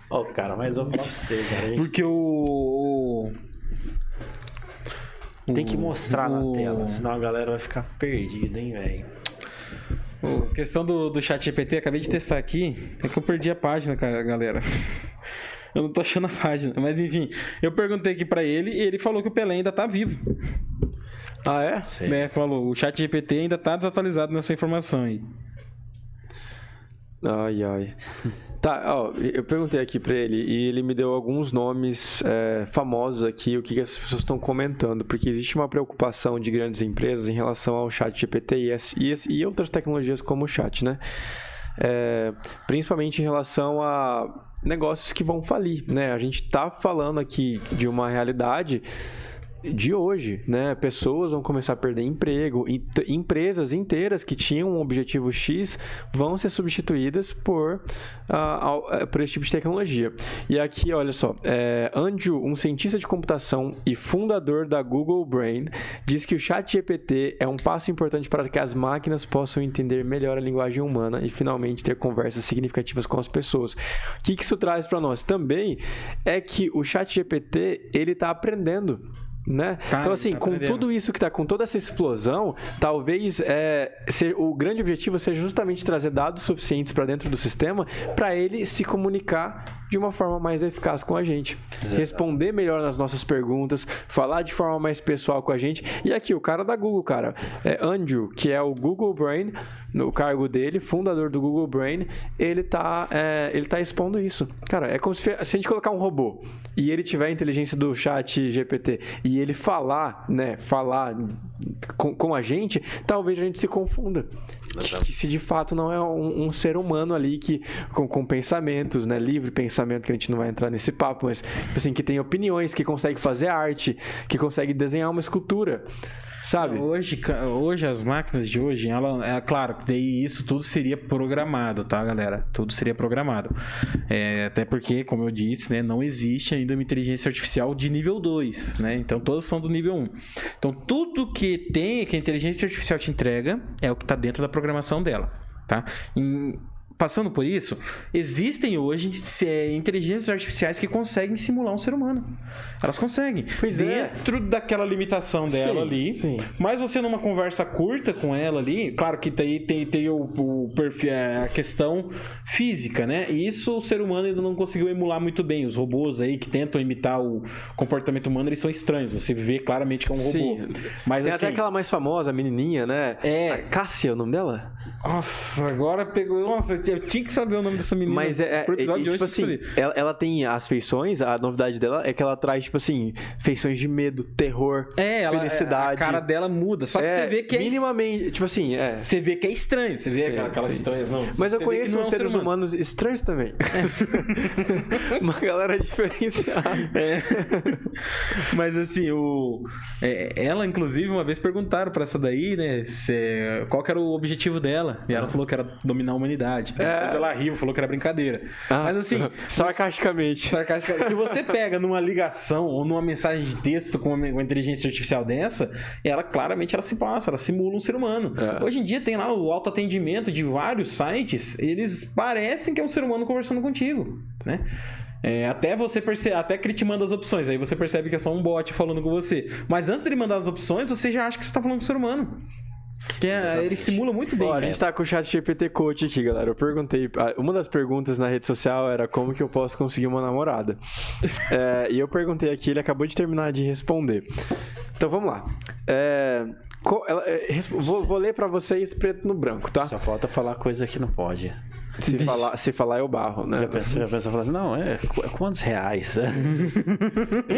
Ó, cara, mas eu vou falar pra você, cara. gente porque o. o- Tem que mostrar na o- tela, senão a galera vai ficar perdida, hein, velho? O- questão do, do chat GPT, acabei de testar aqui. É que eu perdi a página, ca- galera. Eu não tô achando a página. Mas enfim, eu perguntei aqui pra ele e ele falou que o Pelé ainda tá vivo. Ah, é? Né, falou, o chat GPT ainda tá desatualizado nessa informação aí. Ai, ai. Tá, ó, eu perguntei aqui pra ele e ele me deu alguns nomes é, famosos aqui, o que, que as pessoas estão comentando, porque existe uma preocupação de grandes empresas em relação ao chat GPT e, e, e outras tecnologias como o chat, né? É, principalmente em relação a negócios que vão falir, né? A gente tá falando aqui de uma realidade de hoje, né? Pessoas vão começar a perder emprego, empresas inteiras que tinham um objetivo X vão ser substituídas por, eh, por esse tipo de tecnologia. E aqui, olha só, é, Andrew, um cientista de computação e fundador da Google Brain, diz que o chat GPT é um passo importante para que as máquinas possam entender melhor a linguagem humana e finalmente ter conversas significativas com as pessoas. O que que isso traz para nós? Também é que o chat GPT, ele está aprendendo né? Tá, então, assim, tá com tudo isso que tá, com toda essa explosão, talvez é, ser, o grande objetivo seja justamente trazer dados suficientes para dentro do sistema para ele se comunicar de uma forma mais eficaz com a gente. Responder melhor nas nossas perguntas, falar de forma mais pessoal com a gente. E aqui, o cara da Google, cara, é Andrew, que é o Google Brain, no cargo dele, fundador do Google Brain, ele tá, é, ele tá expondo isso. Cara, é como se, se a gente colocar um robô e ele tiver a inteligência do chat GPT e ele falar, né, falar com, com a gente, talvez a gente se confunda. Que, que se de fato não é um, um ser humano ali que com, com pensamentos, né, livre pensamento, que a gente não vai entrar nesse papo, mas tipo assim, que tem opiniões, que consegue fazer arte, que consegue desenhar uma escultura, sabe? Hoje, ca- hoje as máquinas de hoje, ela, é claro, daí isso tudo seria programado, tá, galera? Tudo seria programado. É, até porque, como eu disse, né, não existe ainda uma inteligência artificial de nível 2, né? Então todas são do nível 1. Então tudo que tem, que a inteligência artificial te entrega, é o que está dentro da programação dela, tá? Em- Passando por isso, existem hoje é, inteligências artificiais que conseguem simular um ser humano. Elas conseguem. Pois é. dentro daquela limitação dela Sim, ali. sim. Mas você numa conversa curta com ela ali, claro que tem, tem, tem o, o perfil, é, a questão física, né? E isso o ser humano ainda não conseguiu emular muito bem. Os robôs aí que tentam imitar o comportamento humano, eles são estranhos. Você vê claramente que é um robô. Sim. Mas Tem assim, até aquela mais famosa, a menininha, né? É. A Cássia, é o nome dela? Nossa, agora pegou. Nossa, eu tinha que saber o nome dessa menina. Mas é, é Pro episódio e, de tipo assim, ela, ela tem as feições, a novidade dela é que ela traz, tipo assim, feições de medo, terror, É, ela, felicidade. a cara dela muda. Só que é, você vê que é minimamente, tipo assim, é. Você vê que é estranho, você vê Sim, aquela- aquelas sim. estranhas, não. Mas eu que conheço é um ser seres humano. humanos estranhos também. Uma galera diferenciada. É. Mas assim, o... é, ela, inclusive, uma vez perguntaram pra essa daí, né? se- qual era o objetivo dela. E ela falou que era dominar a humanidade. É. Depois ela riu, falou que era brincadeira. Ah, Mas assim. sarcasticamente. Sarcástica. Se você pega numa ligação ou numa mensagem de texto com uma, uma inteligência artificial dessa, ela claramente ela se passa, ela simula um ser humano. É. Hoje em dia tem lá o autoatendimento de vários sites, eles parecem que é um ser humano conversando contigo, né? É, até você percebe, até que ele te manda as opções, aí você percebe que é só um bot falando com você. Mas antes dele mandar as opções, você já acha que você tá falando com um ser humano. Que é- ele simula muito bem. Ó, a né? gente tá com o chat GPT Coach aqui, galera. Eu perguntei. ah, Uma das perguntas na rede social era como que eu posso conseguir uma namorada. É, e eu perguntei aqui, ele acabou de terminar de responder. Então vamos lá. É, co- ela- é, vou, vou ler pra vocês preto no branco, tá? Só falta falar coisa que não pode. Se falar, se falar eu barro, né? Já pensou, já pensou falar assim, não, é qu- quantos reais?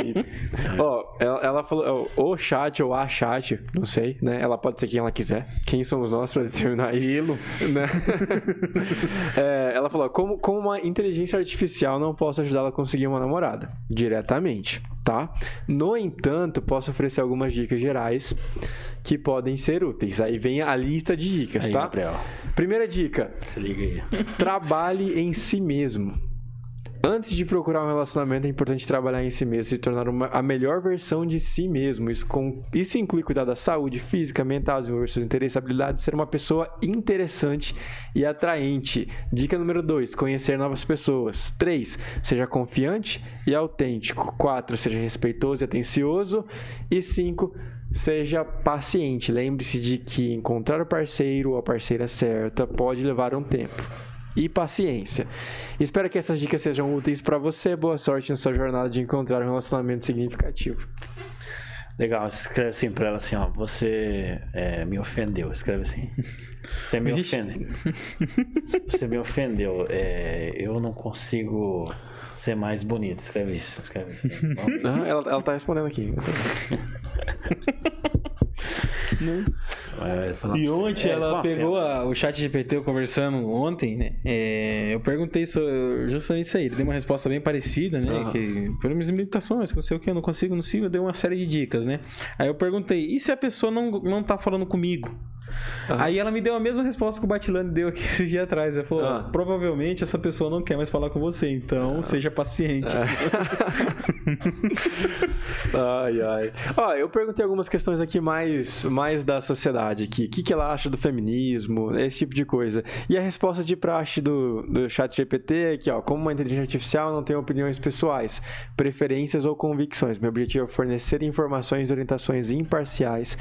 Ó, ela, ela falou, o chat ou a chat, não sei, né? Ela pode ser quem ela quiser. Quem somos nós pra determinar isso? Né? É, ela falou, como, como uma inteligência artificial não posso ajudá-la a conseguir uma namorada? Diretamente. Tá? No entanto, posso oferecer algumas dicas gerais que podem ser úteis. Aí vem a lista de dicas, Aí, tá? Gabriel. Primeira dica: Se liga aí. trabalhe em si mesmo. Antes de procurar um relacionamento, é importante trabalhar em si mesmo, se tornar uma- a melhor versão de si mesmo. Isso, com- isso inclui cuidar da saúde física, mental, desenvolver seus interesses, habilidades, ser uma pessoa interessante e atraente. Dica número 2, conhecer novas pessoas. 3, seja confiante e autêntico. 4, seja respeitoso e atencioso. E 5, seja paciente. Lembre-se de que encontrar o parceiro ou a parceira certa pode levar um tempo e paciência. Espero que essas dicas sejam úteis para você. Boa sorte na sua jornada de encontrar um relacionamento significativo. Legal, escreve assim pra ela assim, ó. Você é, me ofendeu. Escreve assim. Você me ofendeu. Você me ofendeu. É, eu não consigo ser mais bonito. Escreve isso. Escreve isso. Ah, ela, ela tá respondendo aqui. falar E ontem É, ela pegou a- o chat GPT eu conversando ontem, né? É, eu perguntei so- justamente isso aí. Ele deu uma resposta bem parecida, né? Aham. Que, pelas minhas limitações, que não sei o que, eu não consigo, não sigo, deu uma série de dicas, né? Aí eu perguntei, e se a pessoa não, não tá falando comigo? Aham. Aí ela me deu a mesma resposta que o Batilane deu aqui esses dias atrás. Ela falou: Ah. provavelmente essa pessoa não quer mais falar com você, então seja paciente. ai, ai. Ó, eu perguntei algumas questões aqui mais, mais da sociedade aqui. O que, que ela acha do feminismo, esse tipo de coisa. E a resposta de praxe do, do chat GPT é que, ó, como uma inteligência artificial não tem opiniões pessoais, preferências ou convicções. Meu objetivo é fornecer informações e orientações imparciais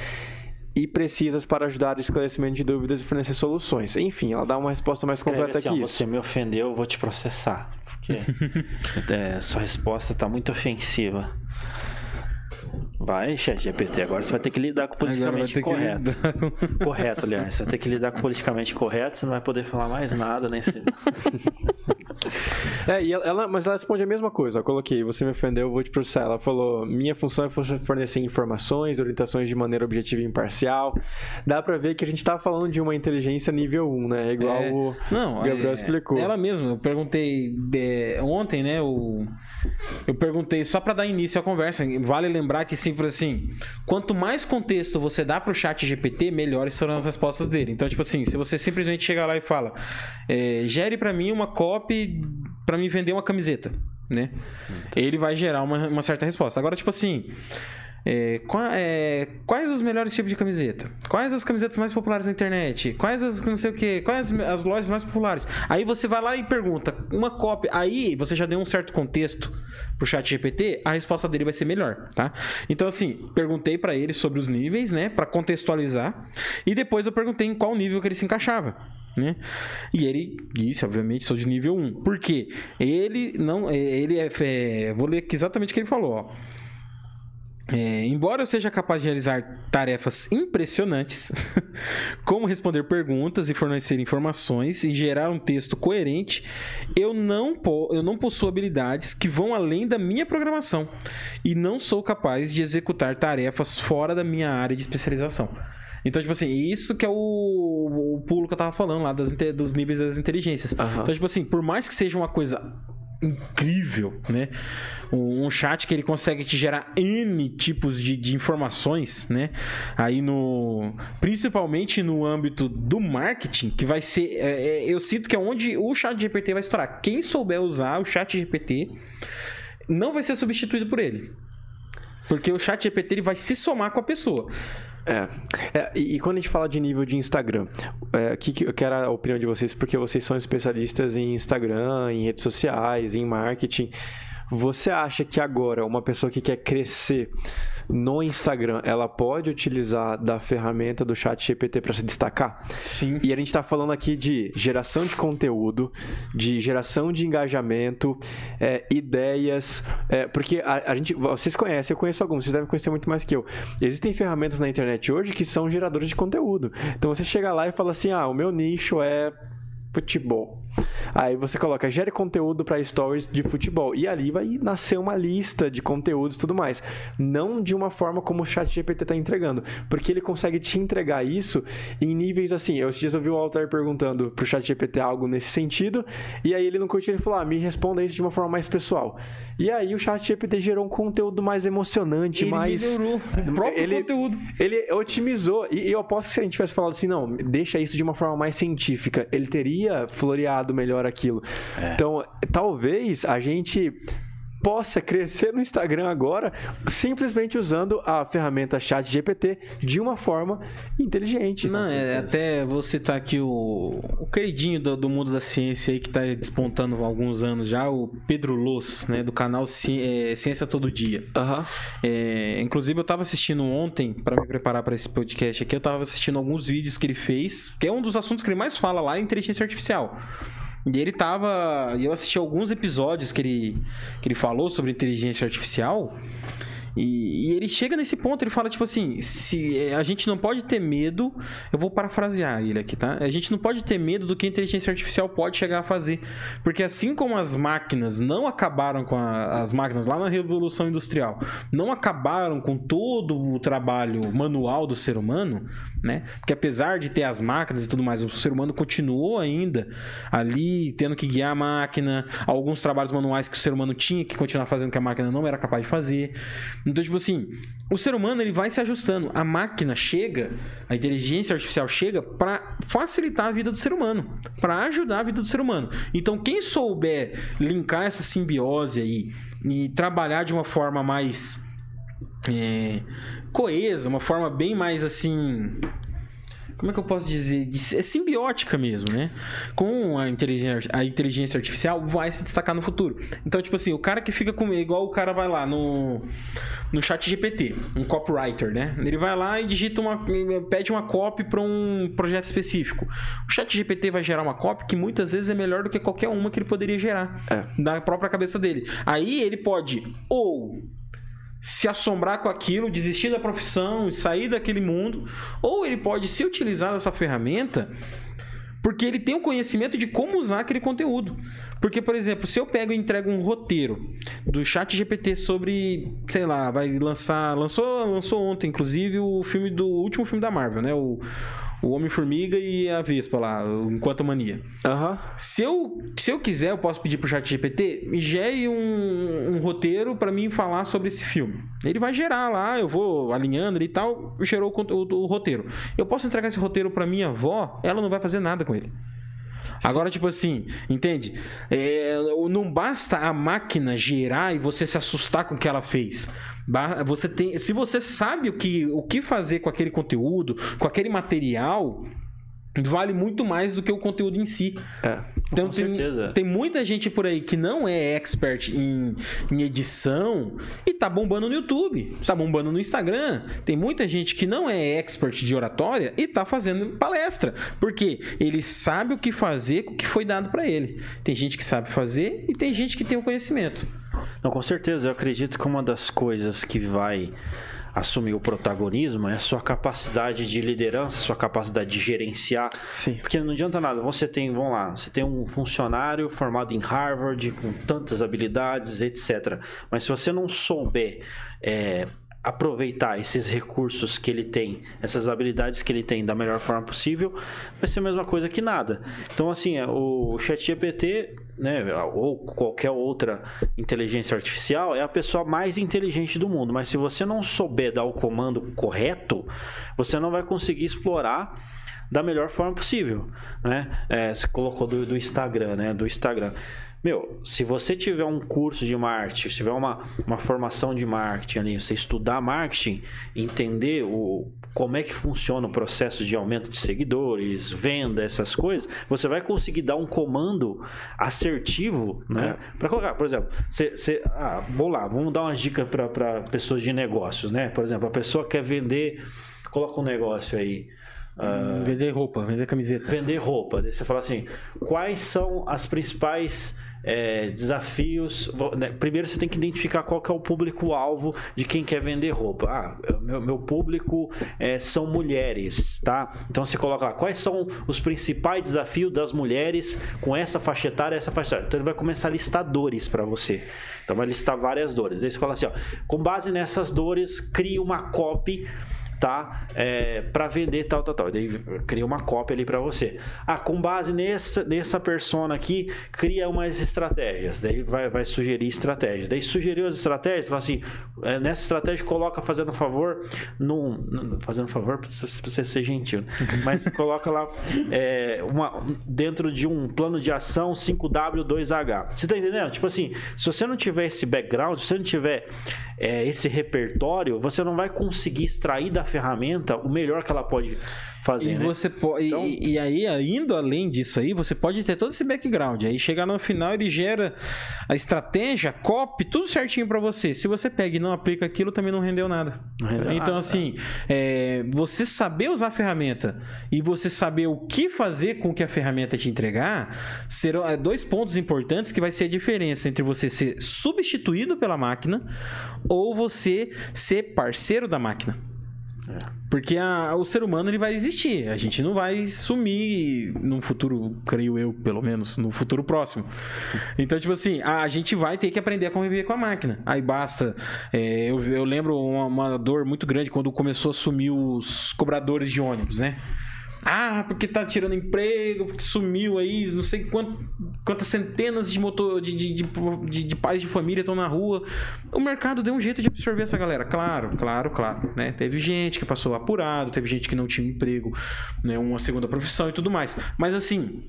e precisas para ajudar no esclarecimento de dúvidas e fornecer soluções. Enfim, ela dá uma resposta mais Escreve completa assim, que ó, isso. Você me ofendeu, eu vou te processar. Porque é, sua resposta tá muito ofensiva. Vai, chat GPT, agora você vai ter que lidar com o politicamente correto. com- Correto, aliás. Você vai ter que lidar com o politicamente correto, você não vai poder falar mais nada, nem se... É, e ela, mas ela responde a mesma coisa. Eu coloquei, você me ofendeu, eu vou te processar. Ela falou, minha função é fornecer informações, orientações de maneira objetiva e imparcial. Dá pra ver que a gente tá falando de uma inteligência nível 1, né? Igual É, o Não, Gabriel é, explicou. Ela mesma, eu perguntei é, ontem, né? O, eu perguntei só pra dar início à conversa. Vale lembrar que sempre assim, quanto mais contexto você dá pro chat GPT, melhores serão as respostas dele. Então, tipo assim, se você simplesmente chega lá e fala, é, gere pra mim uma copy pra me vender uma camiseta, né? Ele vai gerar uma, uma certa resposta. Agora, tipo assim. É, é, quais os melhores tipos de camiseta? Quais as camisetas mais populares na internet? Quais as não sei o que? Quais as, as lojas mais populares? Aí você vai lá e pergunta uma cópia. Aí você já deu um certo contexto pro chat GPT, a resposta dele vai ser melhor, tá? Então assim, perguntei pra ele sobre os níveis, né, Pra contextualizar, e depois eu perguntei em qual nível que ele se encaixava. Né? E ele disse, obviamente, sou de nível 1. Por quê? Ele não. é, Ele é. é vou ler exatamente o que ele falou, ó. É, embora eu seja capaz de realizar tarefas impressionantes, como responder perguntas e fornecer informações e gerar um texto coerente, eu não, eu não possuo habilidades que vão além da minha programação e não sou capaz de executar tarefas fora da minha área de especialização. Então, tipo assim, isso que é o, o pulo que eu tava falando lá das, dos níveis das inteligências. Aham. Então, tipo assim, por mais que seja uma coisa incrível, né? Um, chat que ele consegue te gerar N tipos de, de informações, né? Aí no... Principalmente no âmbito do marketing, que vai ser... é, é, eu sinto que é onde o chat GPT vai estourar. Quem souber usar o chat GPT não vai ser substituído por ele. Porque o chat GPT ele vai se somar com a pessoa. É. É, e, e quando a gente fala de nível de Instagram, é, que, que eu quero a opinião de vocês, porque vocês são especialistas em Instagram, em redes sociais, em marketing. Você acha que agora uma pessoa que quer crescer no Instagram, ela pode utilizar da ferramenta do chat GPT para se destacar? Sim. E a gente está falando aqui de geração de conteúdo, de geração de engajamento, é, ideias, é, porque a, a gente, vocês conhecem, eu conheço alguns, vocês devem conhecer muito mais que eu. Existem ferramentas na internet hoje que são geradores de conteúdo. Então você chega lá e fala assim, ah, o meu nicho é futebol. Aí você coloca, gere conteúdo para stories de futebol. E ali vai nascer uma lista de conteúdos e tudo mais. Não de uma forma como o chat GPT está entregando. Porque ele consegue te entregar isso em níveis assim. Eu, esses dias eu vi o Altair perguntando pro chat GPT algo nesse sentido. E aí ele não curtiu, ele falou, ah, me responda isso de uma forma mais pessoal. E aí o chat GPT gerou um conteúdo mais emocionante, Ele mais... melhorou o próprio ele, conteúdo. Ele otimizou. E, e eu aposto que se a gente tivesse falado assim, não, deixa isso de uma forma mais científica, ele teria floreado melhor aquilo. Então, talvez a gente possa crescer no Instagram agora simplesmente usando a ferramenta Chat GPT de uma forma inteligente. Não, é, até vou citar aqui o, o queridinho do, do mundo da ciência aí que tá despontando há alguns anos já, o Pedro Loss, né, do canal Ci- é, Ciência Todo Dia. Aham. É, inclusive eu tava assistindo ontem, para me preparar para esse podcast aqui, eu tava assistindo alguns vídeos que ele fez, que é um dos assuntos que ele mais fala lá, é inteligência artificial. E ele tava. Eu assisti alguns episódios que ele, que ele falou sobre inteligência artificial. E, e ele chega nesse ponto, ele fala tipo assim, se eh, a gente não pode ter medo, eu vou parafrasear ele aqui, tá? A gente não pode ter medo do que a inteligência artificial pode chegar a fazer, porque assim como as máquinas não acabaram com a- as máquinas lá na revolução industrial, não acabaram com todo o trabalho manual do ser humano, né? Porque apesar de ter as máquinas e tudo mais, o ser humano continuou ainda ali tendo que guiar a máquina, alguns trabalhos manuais que o ser humano tinha que continuar fazendo que a máquina não era capaz de fazer. Então, tipo assim, o ser humano ele vai se ajustando. A máquina chega, a inteligência artificial chega para facilitar a vida do ser humano, para ajudar a vida do ser humano. Então, quem souber linkar essa simbiose aí e trabalhar de uma forma mais é, coesa, uma forma bem mais assim. Como é que eu posso dizer? É simbiótica mesmo, né? Com a inteligência, a inteligência artificial vai se destacar no futuro. Então, tipo assim, o cara que fica com. Igual o cara vai lá no, no chat GPT, um copywriter, né? Ele vai lá e digita uma. pede uma copy para um projeto específico. O chat GPT vai gerar uma copy que muitas vezes é melhor do que qualquer uma que ele poderia gerar. É. Da própria cabeça dele. Aí ele pode ou se assombrar com aquilo, desistir da profissão e sair daquele mundo, ou ele pode se utilizar dessa ferramenta porque ele tem o conhecimento de como usar aquele conteúdo. Porque, por exemplo, se eu pego e entrego um roteiro do chat GPT sobre, sei lá, vai lançar, lançou, lançou ontem, inclusive, o filme do o último filme da Marvel, né? O, o Homem-Formiga e a Vespa lá, Enquanto Mania. Aham. Se eu, se eu quiser, eu posso pedir pro chat GPT, me gere um, um roteiro pra mim falar sobre esse filme. Ele vai gerar lá, eu vou alinhando ele e tal, gerou o, o- o roteiro. Eu posso entregar esse roteiro pra minha avó, ela não vai fazer nada com ele. Agora, tipo assim, entende? É, não basta a máquina gerar e você se assustar com o que ela fez. Você tem, se você sabe o que, o que fazer com aquele conteúdo, com aquele material, vale muito mais do que o conteúdo em si. É. Então tem, certeza. tem muita gente por aí que não é expert em, em edição e tá bombando no YouTube, tá bombando no Instagram. Tem muita gente que não é expert de oratória e tá fazendo palestra, porque ele sabe o que fazer com o que foi dado pra ele. Tem gente que sabe fazer e tem gente que tem o conhecimento. Não, com certeza. Eu acredito que uma das coisas que vai assumir o protagonismo é a sua capacidade de liderança, sua capacidade de gerenciar. Sim. Porque não adianta nada. Você tem, vamos lá, você tem um funcionário formado em Harvard com tantas habilidades, etc. Mas se você não souber é, aproveitar esses recursos que ele tem, essas habilidades que ele tem da melhor forma possível, vai ser a mesma coisa que nada. Então, assim, é, o ChatGPT, né, ou qualquer outra inteligência artificial, é a pessoa mais inteligente do mundo. Mas se você não souber dar o comando correto, você não vai conseguir explorar da melhor forma possível, né? É, você colocou do, do Instagram, né? Do Instagram. Meu, se você tiver um curso de marketing, se tiver uma, uma formação de marketing ali, você estudar marketing, entender o, como é que funciona o processo de aumento de seguidores, venda, essas coisas, você vai conseguir dar um comando assertivo, né? Para colocar, por exemplo, você, você, ah, vamos lá, vamos dar umas dicas para pessoas de negócios, né? Por exemplo, a pessoa quer vender, coloca um negócio aí. ah, Vender roupa, vender camiseta. vender roupa. Você fala assim: quais são as principais é, desafios. Né? Primeiro você tem que identificar qual que é o público-alvo de quem quer vender roupa. Ah, meu, meu público é, são mulheres, tá? Então você coloca lá quais são os principais desafios das mulheres com essa faixa etária, essa faixa etária. Então ele vai começar a listar dores para você. Então vai listar várias dores. Daí você fala assim, ó, com base nessas dores, cria uma copy tá? É, para vender tal, tal, tal. Daí cria uma cópia ali para você. Ah, com base nessa, nessa persona aqui, cria umas estratégias. Daí vai, vai sugerir estratégias. Daí sugeriu as estratégias, fala assim, é, nessa estratégia coloca fazendo favor, num, fazendo favor para você ser gentil, né? mas coloca lá é, uma, dentro de um plano de ação 5W2H. Você tá entendendo? Tipo assim, se você não tiver esse background, se você não tiver é, esse repertório, você não vai conseguir extrair da ferramenta o melhor que ela pode fazer. E, né? você pode, então... e, e, aí, indo além disso aí, você pode ter todo esse background. Aí chegar no final, ele gera a estratégia, a copy, tudo certinho para você. Se você pega e não aplica aquilo, também não rendeu nada. Não rendeu então, nada, assim, é, você saber usar a ferramenta e você saber o que fazer com que a ferramenta te entregar, serão é, dois pontos importantes que vai ser a diferença entre você ser substituído pela máquina ou você ser parceiro da máquina. Porque a, o ser humano ele vai existir. A gente não vai sumir num futuro, creio eu, pelo menos, no futuro próximo. Então, tipo assim, a, a gente vai ter que aprender a conviver com a máquina. Aí basta. É, eu, eu, lembro uma, uma dor muito grande quando começou a sumir os cobradores de ônibus, né? Ah, porque tá tirando emprego, porque sumiu aí, não sei quant, quantas centenas de, motor, de, de, de, de, pais de família estão na rua. O mercado deu um jeito de absorver essa galera. Claro, claro, claro. Né? Teve gente que passou apurado, teve gente que não tinha emprego, né? uma segunda profissão e tudo mais. Mas assim,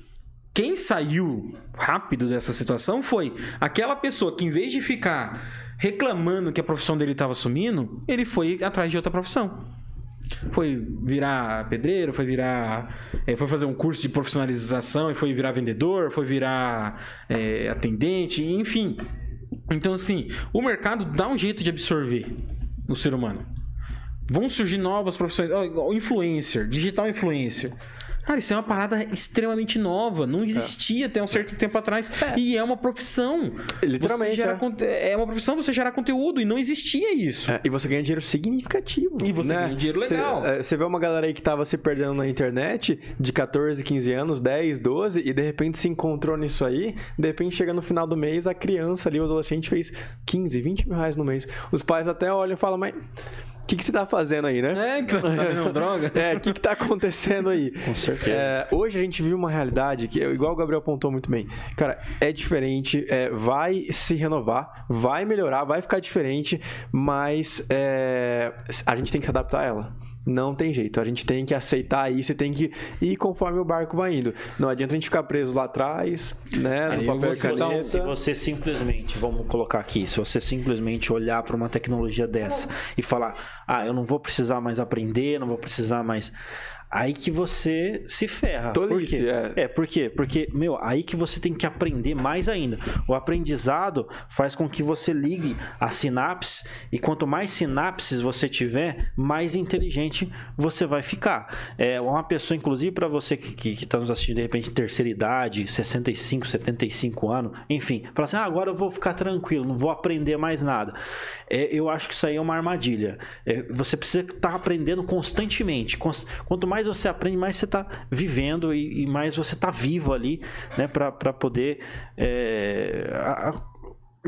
quem saiu rápido dessa situação foi aquela pessoa que, em vez de ficar reclamando que a profissão dele estava sumindo, ele foi atrás de outra profissão. Foi virar pedreiro, foi virar. É, foi fazer um curso de profissionalização e foi virar vendedor, foi virar é, atendente, enfim. Então, assim, o mercado dá um jeito de absorver o ser humano. Vão surgir novas profissões. Influencer, digital influencer. Cara, isso é uma parada extremamente nova. Não existia é. até um certo tempo atrás. É. E é uma profissão. Literalmente. É. é. uma profissão você gerar conteúdo e não existia isso. É, e você ganha dinheiro significativo. E você né? ganha dinheiro legal. Você, é, você vê uma galera aí que tava se perdendo na internet de 14, 15 anos, 10, 12, e de repente se encontrou nisso aí. De repente chega no final do mês, a criança ali, o adolescente, fez 15, 20 mil reais no mês. Os pais até olham e falam, mas o que, que você tá fazendo aí, né? É, então, tá droga? é, o que, que tá acontecendo aí? Com certeza. É, hoje a gente vive uma realidade que, igual o Gabriel apontou muito bem, cara, é diferente, é, vai se renovar, vai melhorar, vai ficar diferente, mas é, a gente tem que se adaptar a ela. Não tem jeito. A gente tem que aceitar isso e tem que ir conforme o barco vai indo. Não adianta a gente ficar preso lá atrás, né? no papel você. Se você simplesmente, vamos colocar aqui, se você simplesmente olhar para uma tecnologia dessa e falar, ah, eu não vou precisar mais aprender, não vou precisar mais aí que você se ferra. Tolice, por é. É, por quê? Porque, meu, aí que você tem que aprender mais ainda. O aprendizado faz com que você ligue a sinapse e quanto mais sinapses você tiver, mais inteligente você vai ficar. É uma pessoa, inclusive, para você que está nos assistindo de repente terceira idade, 65, 75 anos, enfim, fala assim: ah, agora eu vou ficar tranquilo, não vou aprender mais nada. É, eu acho que isso aí é uma armadilha. É, você precisa estar tá aprendendo constantemente. Quanto mais mais você aprende, mais você está vivendo e, e, mais você está vivo ali, né? Para poder é, a, a,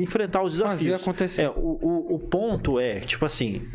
enfrentar os desafios. Fazer acontecer. É, o, o, o ponto é, tipo assim,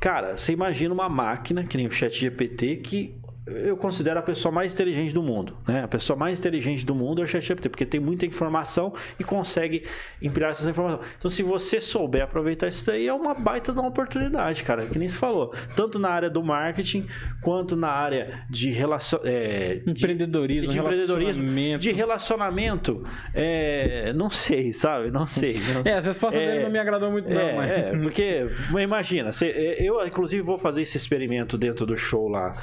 cara, você imagina uma máquina, que nem o chat GPT, que eu considero a pessoa mais inteligente do mundo. Né? A pessoa mais inteligente do mundo é o ChatGPT, porque tem muita informação e consegue empilhar essas informações. Então, se você souber aproveitar isso daí, é uma baita de uma oportunidade, cara, que nem se falou. Tanto na área do marketing, quanto na área de, relacion... É, empreendedorismo, de, de empreendedorismo, de relacionamento. É, não sei, sabe? Não sei. é, as respostas é, dele não me agradou muito, não. É, mas... é porque, imagina, eu, inclusive, vou fazer esse experimento dentro do show lá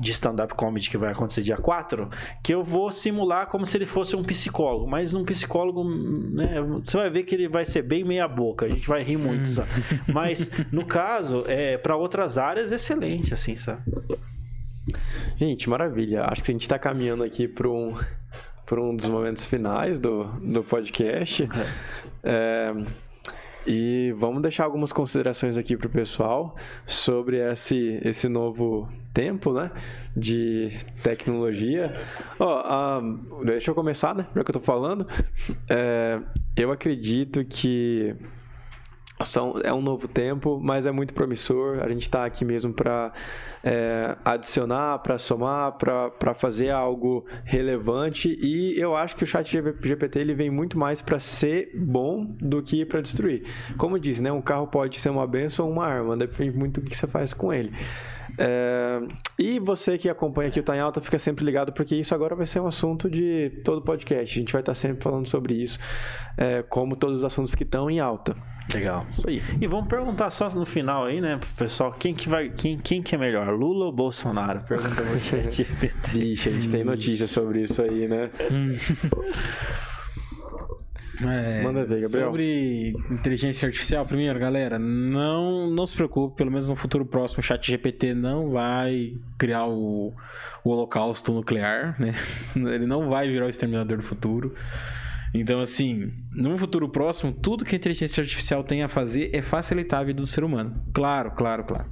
de stand-up comedy que vai acontecer dia 4, que eu vou simular como se ele fosse um psicólogo, mas um psicólogo, né, você vai ver que ele vai ser bem meia boca, a gente vai rir muito, sabe? Mas no caso, é para outras áreas excelente assim, sabe? Gente, maravilha. Acho que a gente está caminhando aqui para um um dos momentos finais do, do podcast. É, e vamos deixar algumas considerações aqui para o pessoal sobre esse, esse novo tempo né, de tecnologia. Oh, deixa eu começar, né? Já que eu estou falando. É, eu acredito que são, é um novo tempo, mas é muito promissor. A gente está aqui mesmo para é, adicionar, para somar, para fazer algo relevante. E eu acho que o chat GPT ele vem muito mais para ser bom do que para destruir. Como diz, né? Um carro pode ser uma benção ou uma arma, depende muito do que você faz com ele. É, e você que acompanha aqui o Tá em Alta, fica sempre ligado, porque isso agora vai ser um assunto de todo podcast. A gente vai estar sempre falando sobre isso, é, como todos os assuntos que estão em alta. Legal. Isso aí. E vamos perguntar só no final aí, né, pro pessoal, quem que vai, quem, quem que é melhor, Lula ou Bolsonaro? Pergunta pro chat. Vixe, a gente tem notícias sobre isso aí, né? É, Manda ver, Gabriel. Sobre inteligência artificial, primeiro, galera, não, não se preocupe, pelo menos no futuro próximo, o chat GPT não vai criar o, o holocausto nuclear, né? Ele não vai virar o exterminador do futuro. Então, assim, no futuro próximo, tudo que a inteligência artificial tem a fazer é facilitar a vida do ser humano. Claro, claro, claro.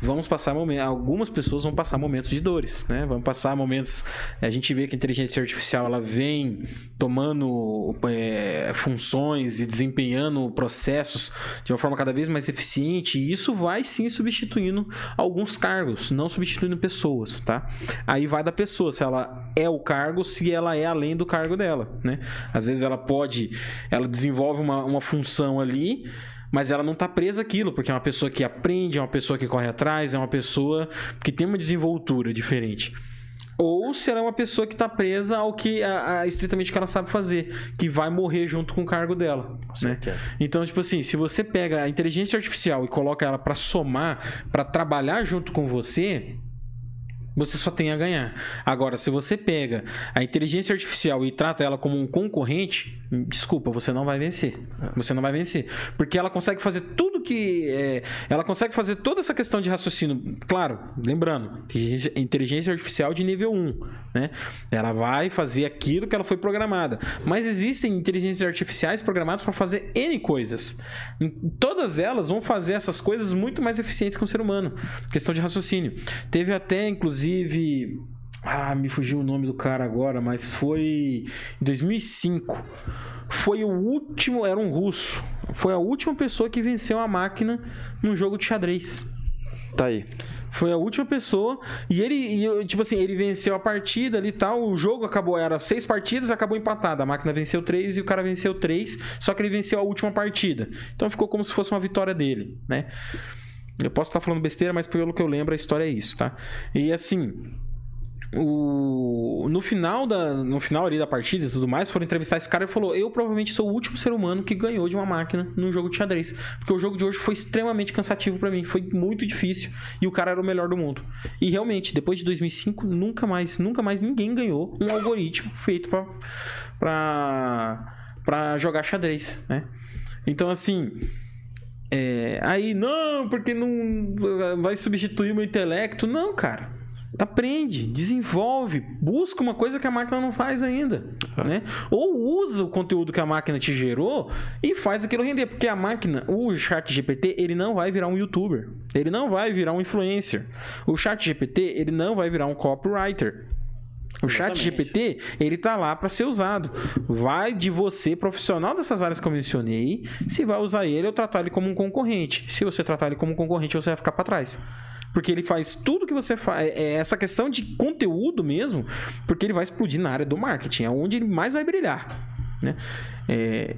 Vamos passar momentos. Algumas pessoas vão passar momentos de dores, né? Vão passar momentos. A gente vê que a inteligência artificial ela vem tomando é, funções e desempenhando processos de uma forma cada vez mais eficiente, e isso vai sim substituindo alguns cargos, não substituindo pessoas, tá? Aí vai da pessoa, se ela é o cargo, se ela é além do cargo dela, né? Às vezes ela pode, ela desenvolve uma, uma função ali, mas ela não está presa àquilo, porque é uma pessoa que aprende, é uma pessoa que corre atrás, é uma pessoa que tem uma desenvoltura diferente. Ou se ela é uma pessoa que está presa ao que a, a, estritamente que ela sabe fazer, que vai morrer junto com o cargo dela. Né? Então, tipo assim, se você pega a inteligência artificial e coloca ela para somar, para trabalhar junto com você, você só tem a ganhar. Agora, se você pega a inteligência artificial e trata ela como um concorrente, desculpa, você não vai vencer. Você não vai vencer. Porque ela consegue fazer tudo que. É, ela consegue fazer toda essa questão de raciocínio. Claro, lembrando, inteligência artificial de nível 1. Né? Ela vai fazer aquilo que ela foi programada. Mas existem inteligências artificiais programadas para fazer N coisas. Todas elas vão fazer essas coisas muito mais eficientes que o ser humano. Questão de raciocínio. Teve até, inclusive, Inclusive, ah, me fugiu o nome do cara agora, mas foi em 2005. Foi o último, era um russo. Foi a última pessoa que venceu a máquina num jogo de xadrez. Tá aí. Foi a última pessoa e ele, tipo assim, ele venceu a partida ali e tal. O jogo acabou, era seis partidas, acabou empatado. A máquina venceu três e o cara venceu três, só que ele venceu a última partida. Então ficou como se fosse uma vitória dele, né? Eu posso estar falando besteira, mas pelo que eu lembro, a história é isso, tá? E assim, o... no final da no final ali da partida e tudo mais foram entrevistar esse cara e falou eu provavelmente sou o último ser humano que ganhou de uma máquina num jogo de xadrez porque o jogo de hoje foi extremamente cansativo para mim foi muito difícil e o cara era o melhor do mundo e realmente depois de 2005 nunca mais nunca mais ninguém ganhou um algoritmo feito para para para jogar xadrez né então assim é, aí, não, porque não vai substituir meu intelecto. Não, cara. Aprende, desenvolve, busca uma coisa que a máquina não faz ainda, uhum. né? Ou usa o conteúdo que a máquina te gerou e faz aquilo render, porque a máquina, o chat GPT, ele não vai virar um youtuber, ele não vai virar um influencer. O chat GPT, ele não vai virar um copywriter. O chat GPT, ele tá lá para ser usado. Vai de você, profissional dessas áreas que eu mencionei, se vai usar ele ou tratar ele como um concorrente. Se você tratar ele como um concorrente, você vai ficar para trás. Porque ele faz tudo que você faz. É, é essa questão de conteúdo mesmo, porque ele vai explodir na área do marketing, é onde ele mais vai brilhar. Né? É,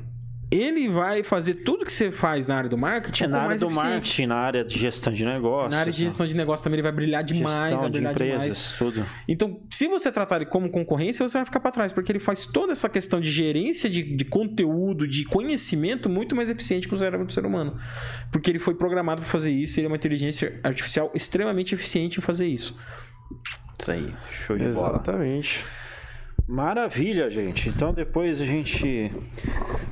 ele vai fazer tudo que você faz na área do marketing. É, na área do eficiente. marketing, na área de gestão de negócios. Na área de gestão de negócio também ele vai brilhar demais. Gestão vai brilhar de empresas, demais. tudo. Então, se você tratar ele como concorrência, você vai ficar para trás, porque ele faz toda essa questão de gerência de, de conteúdo, de conhecimento muito mais eficiente que o cérebro do ser humano. Porque ele foi programado para fazer isso, ele é uma inteligência artificial extremamente eficiente em fazer isso. Isso aí, show de Exatamente. bola. Exatamente. Maravilha, gente. Então depois a gente.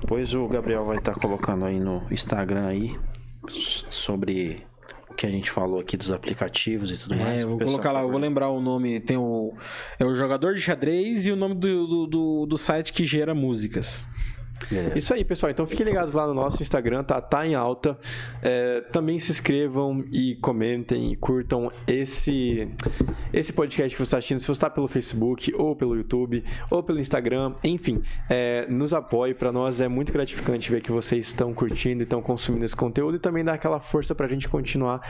Depois o Gabriel vai estar tá colocando aí no Instagram aí sobre o que a gente falou aqui dos aplicativos e tudo mais. É, vou colocar lá, eu vou lembrar o nome. Tem o. É o jogador de xadrez e o nome do, do, do, do site que gera músicas. Beleza. Isso aí, pessoal. Então fiquem ligados lá no nosso Instagram, tá? Tá em alta. É, também se inscrevam e comentem e curtam esse, esse podcast que você está assistindo. Se você está pelo Facebook, ou pelo YouTube, ou pelo Instagram, enfim, é, nos apoie. Para nós é muito gratificante ver que vocês estão curtindo e estão consumindo esse conteúdo e também dá aquela força pra gente continuar,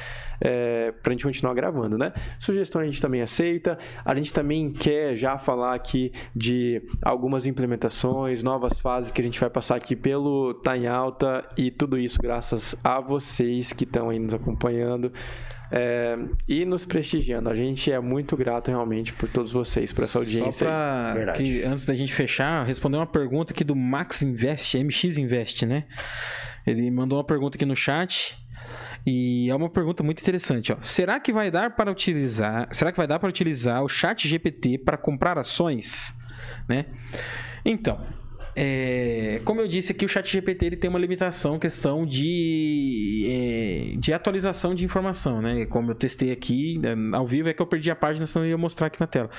é, pra gente continuar gravando, né? Sugestões a gente também aceita. A gente também quer já falar aqui de algumas implementações, novas fases que a gente vai passar aqui pelo Tá em Alta e tudo isso graças a vocês que estão aí nos acompanhando é, e nos prestigiando. A gente é muito grato realmente por todos vocês, por essa audiência. Só pra. Que, antes da gente fechar, responder uma pergunta aqui do Max Invest, MX Invest, né? Ele mandou uma pergunta aqui no chat. E é uma pergunta muito interessante, ó. Será que vai dar para utilizar, será que vai dar para utilizar o Chat GPT para comprar ações, né? Então, é, como eu disse aqui, o Chat GPT ele tem uma limitação, questão de, é, de atualização de informação, né? Como eu testei aqui né, ao vivo, é que eu perdi a página, senão eu ia mostrar aqui na tela.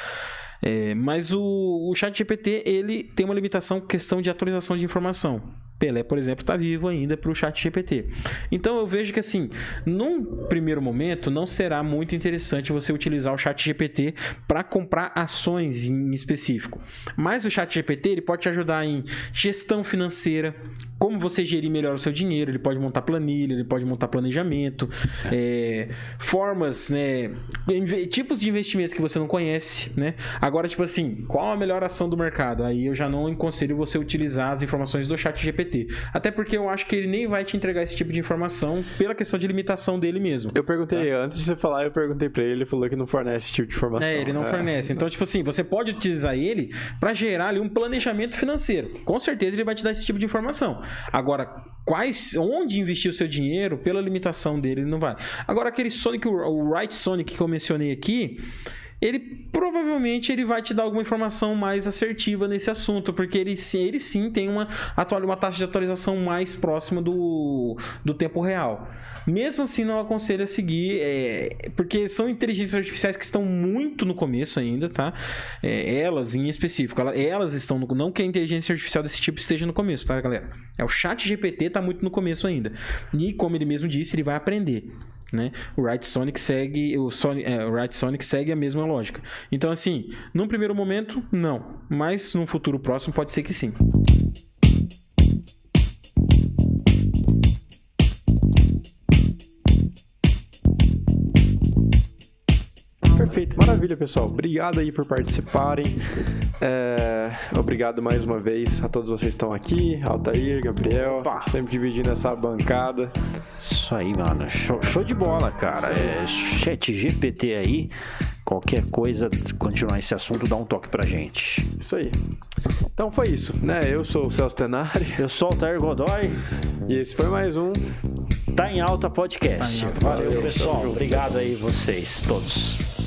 É, mas o, o Chat GPT ele tem uma limitação, questão de atualização de informação. Pelé, por exemplo, está vivo ainda para o Chat GPT. Então eu vejo que assim, num primeiro momento, não será muito interessante você utilizar o Chat GPT para comprar ações em específico. Mas o Chat GPT ele pode te ajudar em gestão financeira, como você gerir melhor o seu dinheiro. Ele pode montar planilha, ele pode montar planejamento, é, formas, né, tipos de investimento que você não conhece, né? Agora, tipo assim, qual a melhor ação do mercado? Aí eu já não aconselho você utilizar as informações do Chat GPT. Até porque eu acho que ele nem vai te entregar esse tipo de informação pela questão de limitação dele mesmo. Eu perguntei, antes de você falar, eu perguntei pra ele, ele falou que não fornece esse tipo de informação. É, ele não fornece. Então, tipo assim, você pode utilizar ele para gerar ali um planejamento financeiro. Com certeza ele vai te dar esse tipo de informação. Agora, quais, onde investir o seu dinheiro, pela limitação dele, ele não vai. Agora, aquele Sonic, o Right Sonic que eu mencionei aqui, ele provavelmente ele vai te dar alguma informação mais assertiva nesse assunto, porque ele, sim- ele sim tem uma, atual, uma taxa de atualização mais próxima do, do tempo real. Mesmo assim, não aconselho a seguir, é, porque são inteligências artificiais que estão muito no começo ainda, tá? É, elas em específico, ela- elas estão no, não que a inteligência artificial desse tipo esteja no começo, tá, galera? É o Chat GPT tá muito no começo ainda. E como ele mesmo disse, ele vai aprender. Né? O Right Sonic segue o, Sonic, é, o Right Sonic segue a mesma lógica. Então assim, num primeiro momento não, mas num futuro próximo pode ser que sim. Perfeito, maravilha, pessoal. Obrigado aí por participarem. É, Obrigado mais uma vez a todos vocês que estão aqui, Altair, Gabriel, Opa. sempre dividindo essa bancada. Isso aí, mano. Show, show de bola, cara. É, chat GPT aí. Qualquer coisa, continuar esse assunto, dá um toque pra gente. Isso aí. Então foi isso, né? Eu sou o Celso Tenari Eu sou o Altair Godoy, e esse foi mais um. tá em alta podcast. Tá em alta Valeu, podcast. pessoal. Obrigado aí, vocês todos.